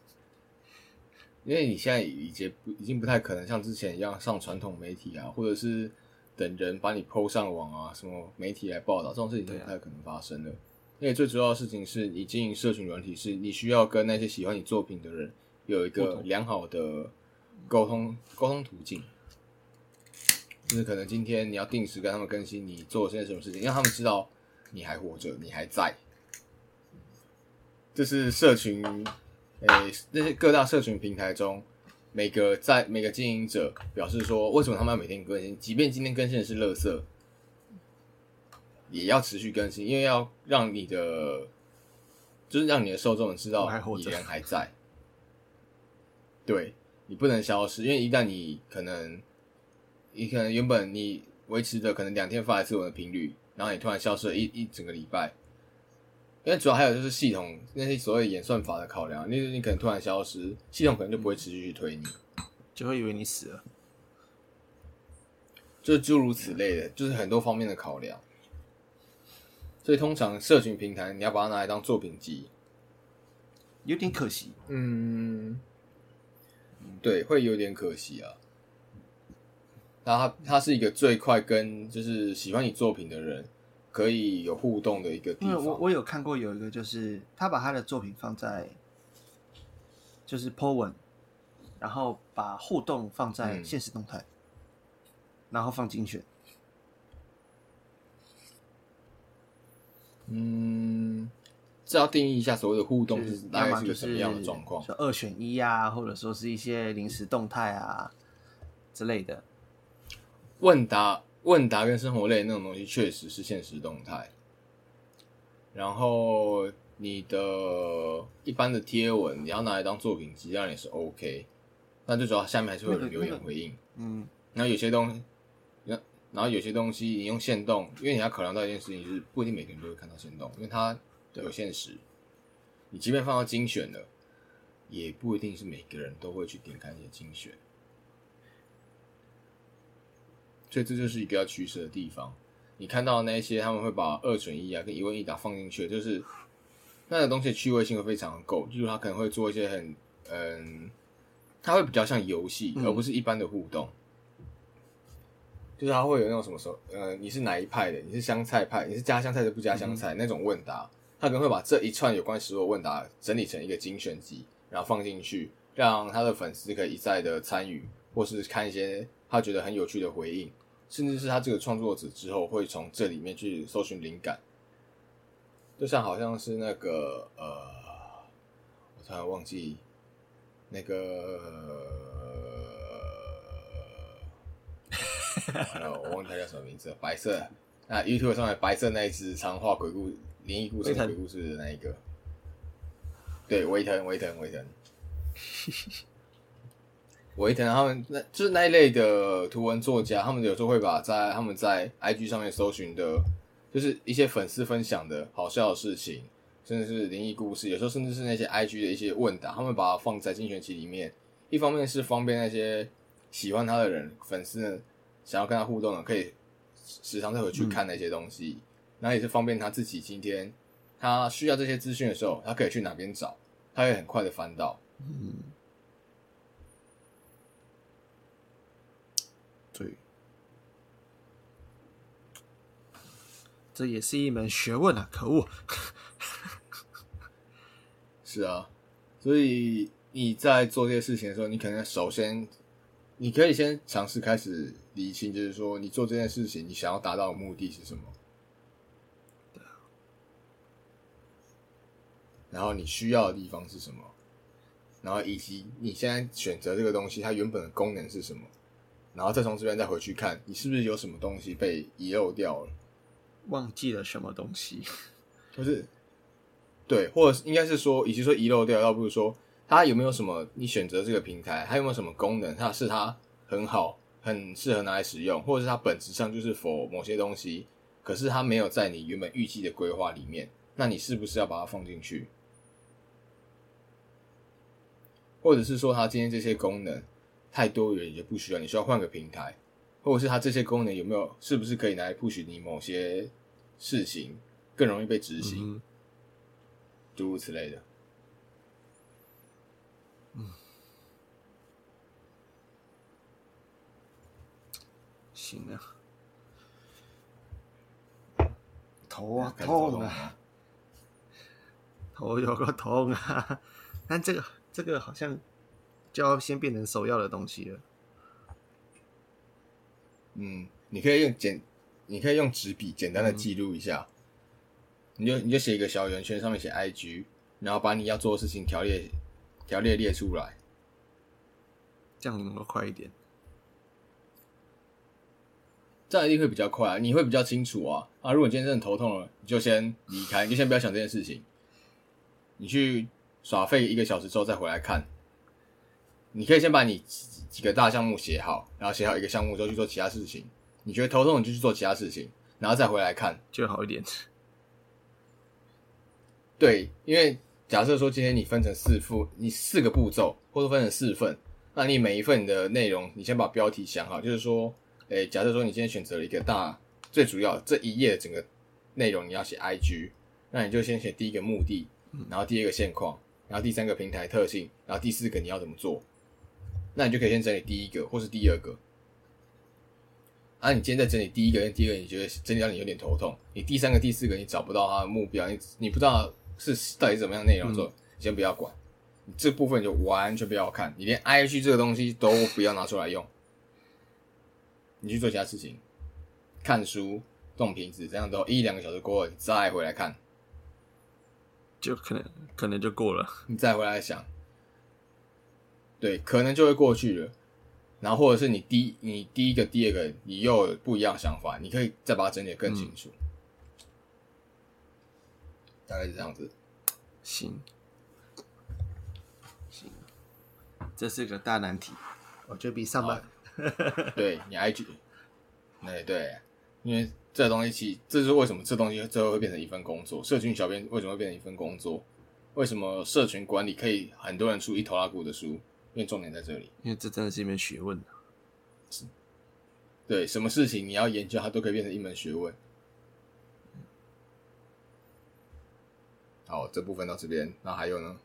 因为你现在已经不已经不太可能像之前一样上传统媒体啊，或者是等人把你 PO 上网啊，什么媒体来报道，这种事情不太可能发生的。因为最主要的事情是你经营社群软体，是你需要跟那些喜欢你作品的人有一个良好的沟通沟通途径。就是可能今天你要定时跟他们更新你做了些什么事情，让他们知道你还活着，你还在。这是社群，诶、那些各大社群平台中，每个在每个经营者表示说，为什么他们要每天更新？即便今天更新的是垃圾，也要持续更新，因为要让你的，就是让你的受众们知道你人还在。对你不能消失，因为一旦你可能，你可能原本你维持的可能两天发一次文的频率，然后你突然消失了一一整个礼拜，因为主要还有就是系统那些所谓演算法的考量，你你可能突然消失，系统可能就不会持续去推你，就会以为你死了。就诸如此类的，就是很多方面的考量。所以通常社群平台你要把它拿来当作品集，有点可惜。嗯，对，会有点可惜啊。那他他是一个最快跟就是喜欢你作品的人可以有互动的一个地因为我方。我有看过有一个，就是他把他的作品放在就是 po 文，然后把互动放在嗯现实动态，然后放精选。嗯，这要定义一下所谓的互动就是是大概么就是是个什么样的状况？就二选一啊，或者说是一些临时动态啊之类的。问答、问答跟生活类那种东西确实是现实动态。然后你的一般的贴文，你要拿来当作品集，当然也是 OK。那最主要下面还是会有人留言回应。嗯，然后有些东西，然然后有些东西你用线动，因为你要考量到一件事情，就是不一定每个人都会看到线动，因为它有限时。你即便放到精选了，也不一定是每个人都会去点开你的精选。所以这就是一个要取舍的地方。你看到那些他们会把二选一啊跟一问一答放进去，就是那个东西的趣味性会非常够，就是他可能会做一些很嗯，他会比较像游戏，而不是一般的互动。就是他会有那种什么时候，呃，你是哪一派的？你是香菜派？你是加香菜的不加香菜？那种问答，他可能会把这一串有关食物问答整理成一个精选集，然后放进去，让他的粉丝可以一再的参与，或是看一些他觉得很有趣的回应，甚至是他这个创作者之后会从这里面去搜寻灵感。就像好像是那个呃，我突然忘记那个。我忘记他叫什么名字，白色啊，YouTube 上面白色那一只长画鬼故灵异故事鬼故事的那一个，对，维腾维腾维腾，维腾他们那就是那一类的图文作家，他们有时候会把在他们在 IG 上面搜寻的，就是一些粉丝分享的好笑的事情，甚至是灵异故事，有时候甚至是那些 IG 的一些问答，他们把它放在精选集里面，一方面是方便那些喜欢他的人粉丝呢。想要跟他互动的，可以时常再回去看那些东西，那也是方便他自己。今天他需要这些资讯的时候，他可以去哪边找，他会很快的翻到。嗯，对，这也是一门学问啊！可恶，是啊，所以你在做这些事情的时候，你可能首先。你可以先尝试开始理清，就是说你做这件事情，你想要达到的目的是什么？然后你需要的地方是什么？然后以及你现在选择这个东西，它原本的功能是什么？然后再从这边再回去看，你是不是有什么东西被遗漏掉了？忘记了什么东西？不是，对，或者应该是说，与其说遗漏掉，倒不如说。它有没有什么？你选择这个平台，它有没有什么功能？它是它很好，很适合拿来使用，或者是它本质上就是否某些东西，可是它没有在你原本预计的规划里面，那你是不是要把它放进去？或者是说，它今天这些功能太多元，也不需要，你需要换个平台，或者是它这些功能有没有，是不是可以拿来 push 你某些事情更容易被执行，诸如此类的。嗯，行啊，头啊痛啊，头有个痛啊，但这个这个好像就要先变成首要的东西了。嗯，你可以用简，你可以用纸笔简单的记录一下，你就你就写一个小圆圈，上面写 IG，然后把你要做的事情条列。条列列出来，这样能够快一点。这样一定会比较快，你会比较清楚啊啊！如果你今天真的头痛了，你就先离开，你就先不要想这件事情。你去耍废一个小时之后再回来看。你可以先把你几个大项目写好，然后写好一个项目之后去做其他事情。你觉得头痛，你就去做其他事情，然后再回来看，就好一点。对，因为。假设说今天你分成四副，你四个步骤，或者分成四份，那你每一份的内容，你先把标题想好，就是说，诶，假设说你今天选择了一个大，最主要这一页整个内容你要写 IG，那你就先写第一个目的，然后第二个现况，然后第三个平台特性，然后第四个你要怎么做，那你就可以先整理第一个或是第二个。啊，你今天在整理第一个跟第二个，你觉得整理到你有点头痛，你第三个、第四个你找不到它的目标，你你不知道。是到底怎么样内容？做先不要管，这部分就完全不要看，你连 I G 这个东西都不要拿出来用，你去做其他事情，看书、动瓶子，这样都一两个小时过后，你再回来看，就可能可能就过了，你再回来想，对，可能就会过去了。然后或者是你第你第一个、第二个，你又有不一样想法，你可以再把它整理更清楚。大概是这样子，行，行，这是个大难题，我觉得比上班，对你 IG，哎对，因为这东西其这是为什么这东西最后会变成一份工作？社群小编为什么会变成一份工作？为什么社群管理可以很多人出一头拉骨的书？因为重点在这里，因为这真的是一门学问是，对，什么事情你要研究，它都可以变成一门学问。好，这部分到这边，那还有呢？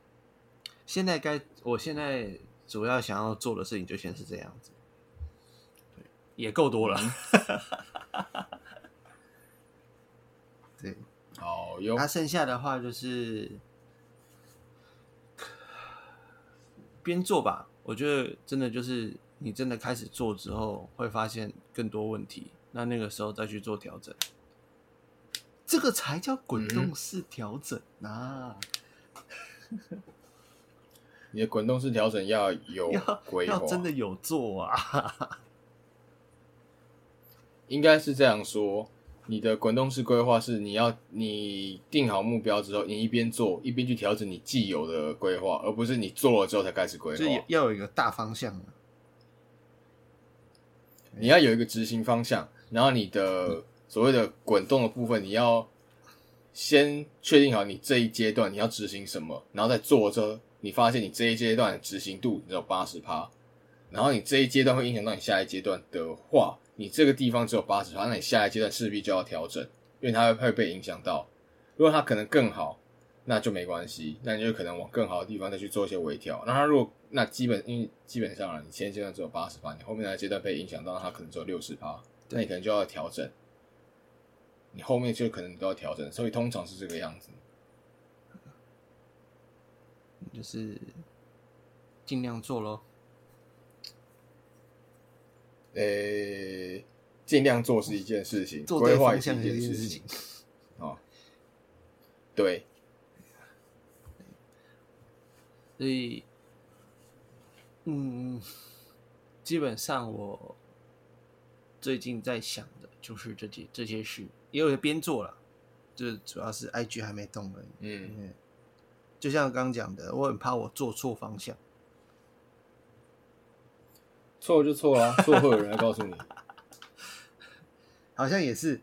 现在该，我现在主要想要做的事情就先是这样子，对，也够多了。对，好哟。那剩下的话就是边做吧。我觉得真的就是你真的开始做之后，会发现更多问题。那那个时候再去做调整，这个才叫滚动式调整啊！你的滚动式调整要有 规划，要真的有做啊！应该是这样说。你的滚动式规划是你要你定好目标之后，你一边做一边去调整你既有的规划，而不是你做了之后才开始规划。就要有一个大方向你要有一个执行方向，然后你的所谓的滚动的部分，你要先确定好你这一阶段你要执行什么，然后再做着，你发现你这一阶段执行度只有八十趴，然后你这一阶段会影响到你下一阶段的话。你这个地方只有八十趴，那你下一阶段势必就要调整，因为它会被影响到。如果它可能更好，那就没关系，那你就可能往更好的地方再去做一些微调。那它如果那基本因为基本上啊，你前阶段只有八十趴，你后面那个阶段被影响到，它可能只有六十趴，那你可能就要调整。你后面就可能都要调整，所以通常是这个样子，就是尽量做咯。呃，尽量做是一件事情，规划一件事情哦。对，所以，嗯，基本上我最近在想的就是这些这些事，也有边做了，就主要是 IG 还没动而已。嗯，就像刚刚讲的，我很怕我做错方向。错就错啊，错会有人来告诉你。好像也是。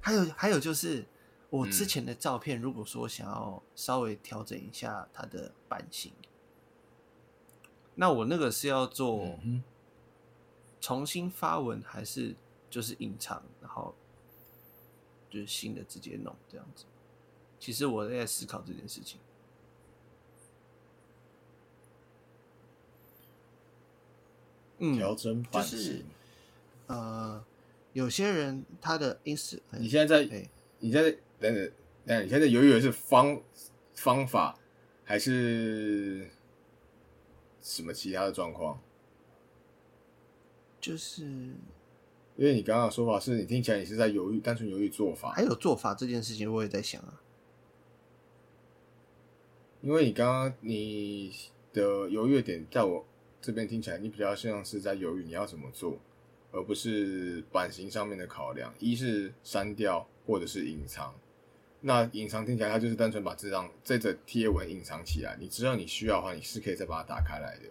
还有还有就是，我之前的照片，如果说想要稍微调整一下它的版型，那我那个是要做重新发文，还是就是隐藏，然后就是新的直接弄这样子？其实我在思考这件事情。调整版型，呃，有些人他的意思，你现在在，你现在等等等，你现在犹豫的是方方法还是什么其他的状况？就是因为你刚刚的说法是你听起来你是在犹豫，单纯犹豫做法，还有做法这件事情，我也在想啊。因为你刚刚你的犹豫点在我。这边听起来你比较像是在犹豫你要怎么做，而不是版型上面的考量。一是删掉或者是隐藏。那隐藏听起来它就是单纯把这张这则贴文隐藏起来，你知道你需要的话，你是可以再把它打开来的。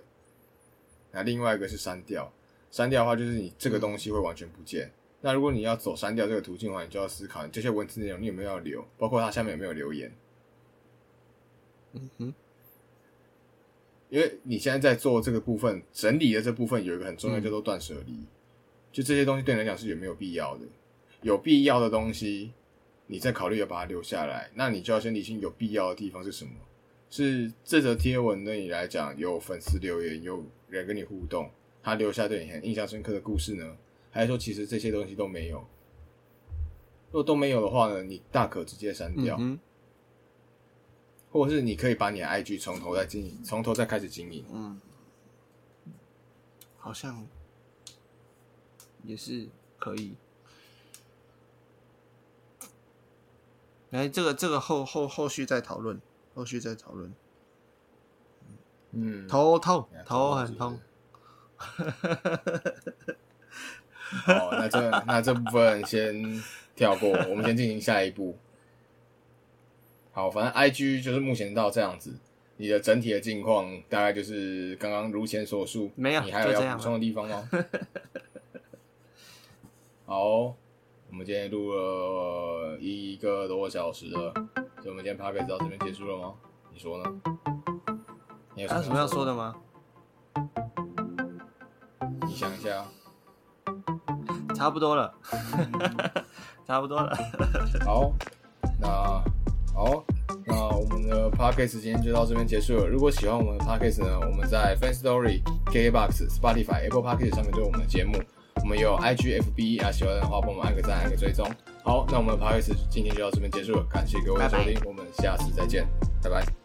那另外一个是删掉，删掉的话就是你这个东西会完全不见。那如果你要走删掉这个途径的话，你就要思考这些文字内容你有没有要留，包括它下面有没有留言。嗯哼。因为你现在在做这个部分整理的这部分有一个很重要叫做断舍离，就这些东西对你来讲是有没有必要的？有必要的东西，你再考虑要把它留下来，那你就要先理清有必要的地方是什么。是这则贴文对你来讲有粉丝留言，有人跟你互动，他留下对你很印象深刻的故事呢？还是说其实这些东西都没有？如果都没有的话呢，你大可直接删掉。或者是你可以把你的 IG 从头再经营，从头再开始经营。嗯，好像也是可以。哎，这个这个后后后续再讨论，后续再讨论。嗯，头痛，头很痛。好，那这那这部分先跳过，我们先进行下一步。好，反正 I G 就是目前到这样子，你的整体的境况大概就是刚刚如前所述，没有，你还有要补充的地方吗？好，我们今天录了一个多小时了，所以我们今天 p o d 到这边结束了吗？你说呢？还有什么要说的吗？你想一下。差不多了，差不多了。好，那好，那我们的 podcast 今天就到这边结束了。如果喜欢我们的 podcast 呢，我们在 Fan Story、KKBox、Spotify、Apple Podcast 上面都有我们的节目。我们有 IG、FB 啊，喜欢的话帮我们按个赞、按个追踪。好，那我们的 podcast 今天就到这边结束了，感谢各位收听，我们下次再见，拜拜。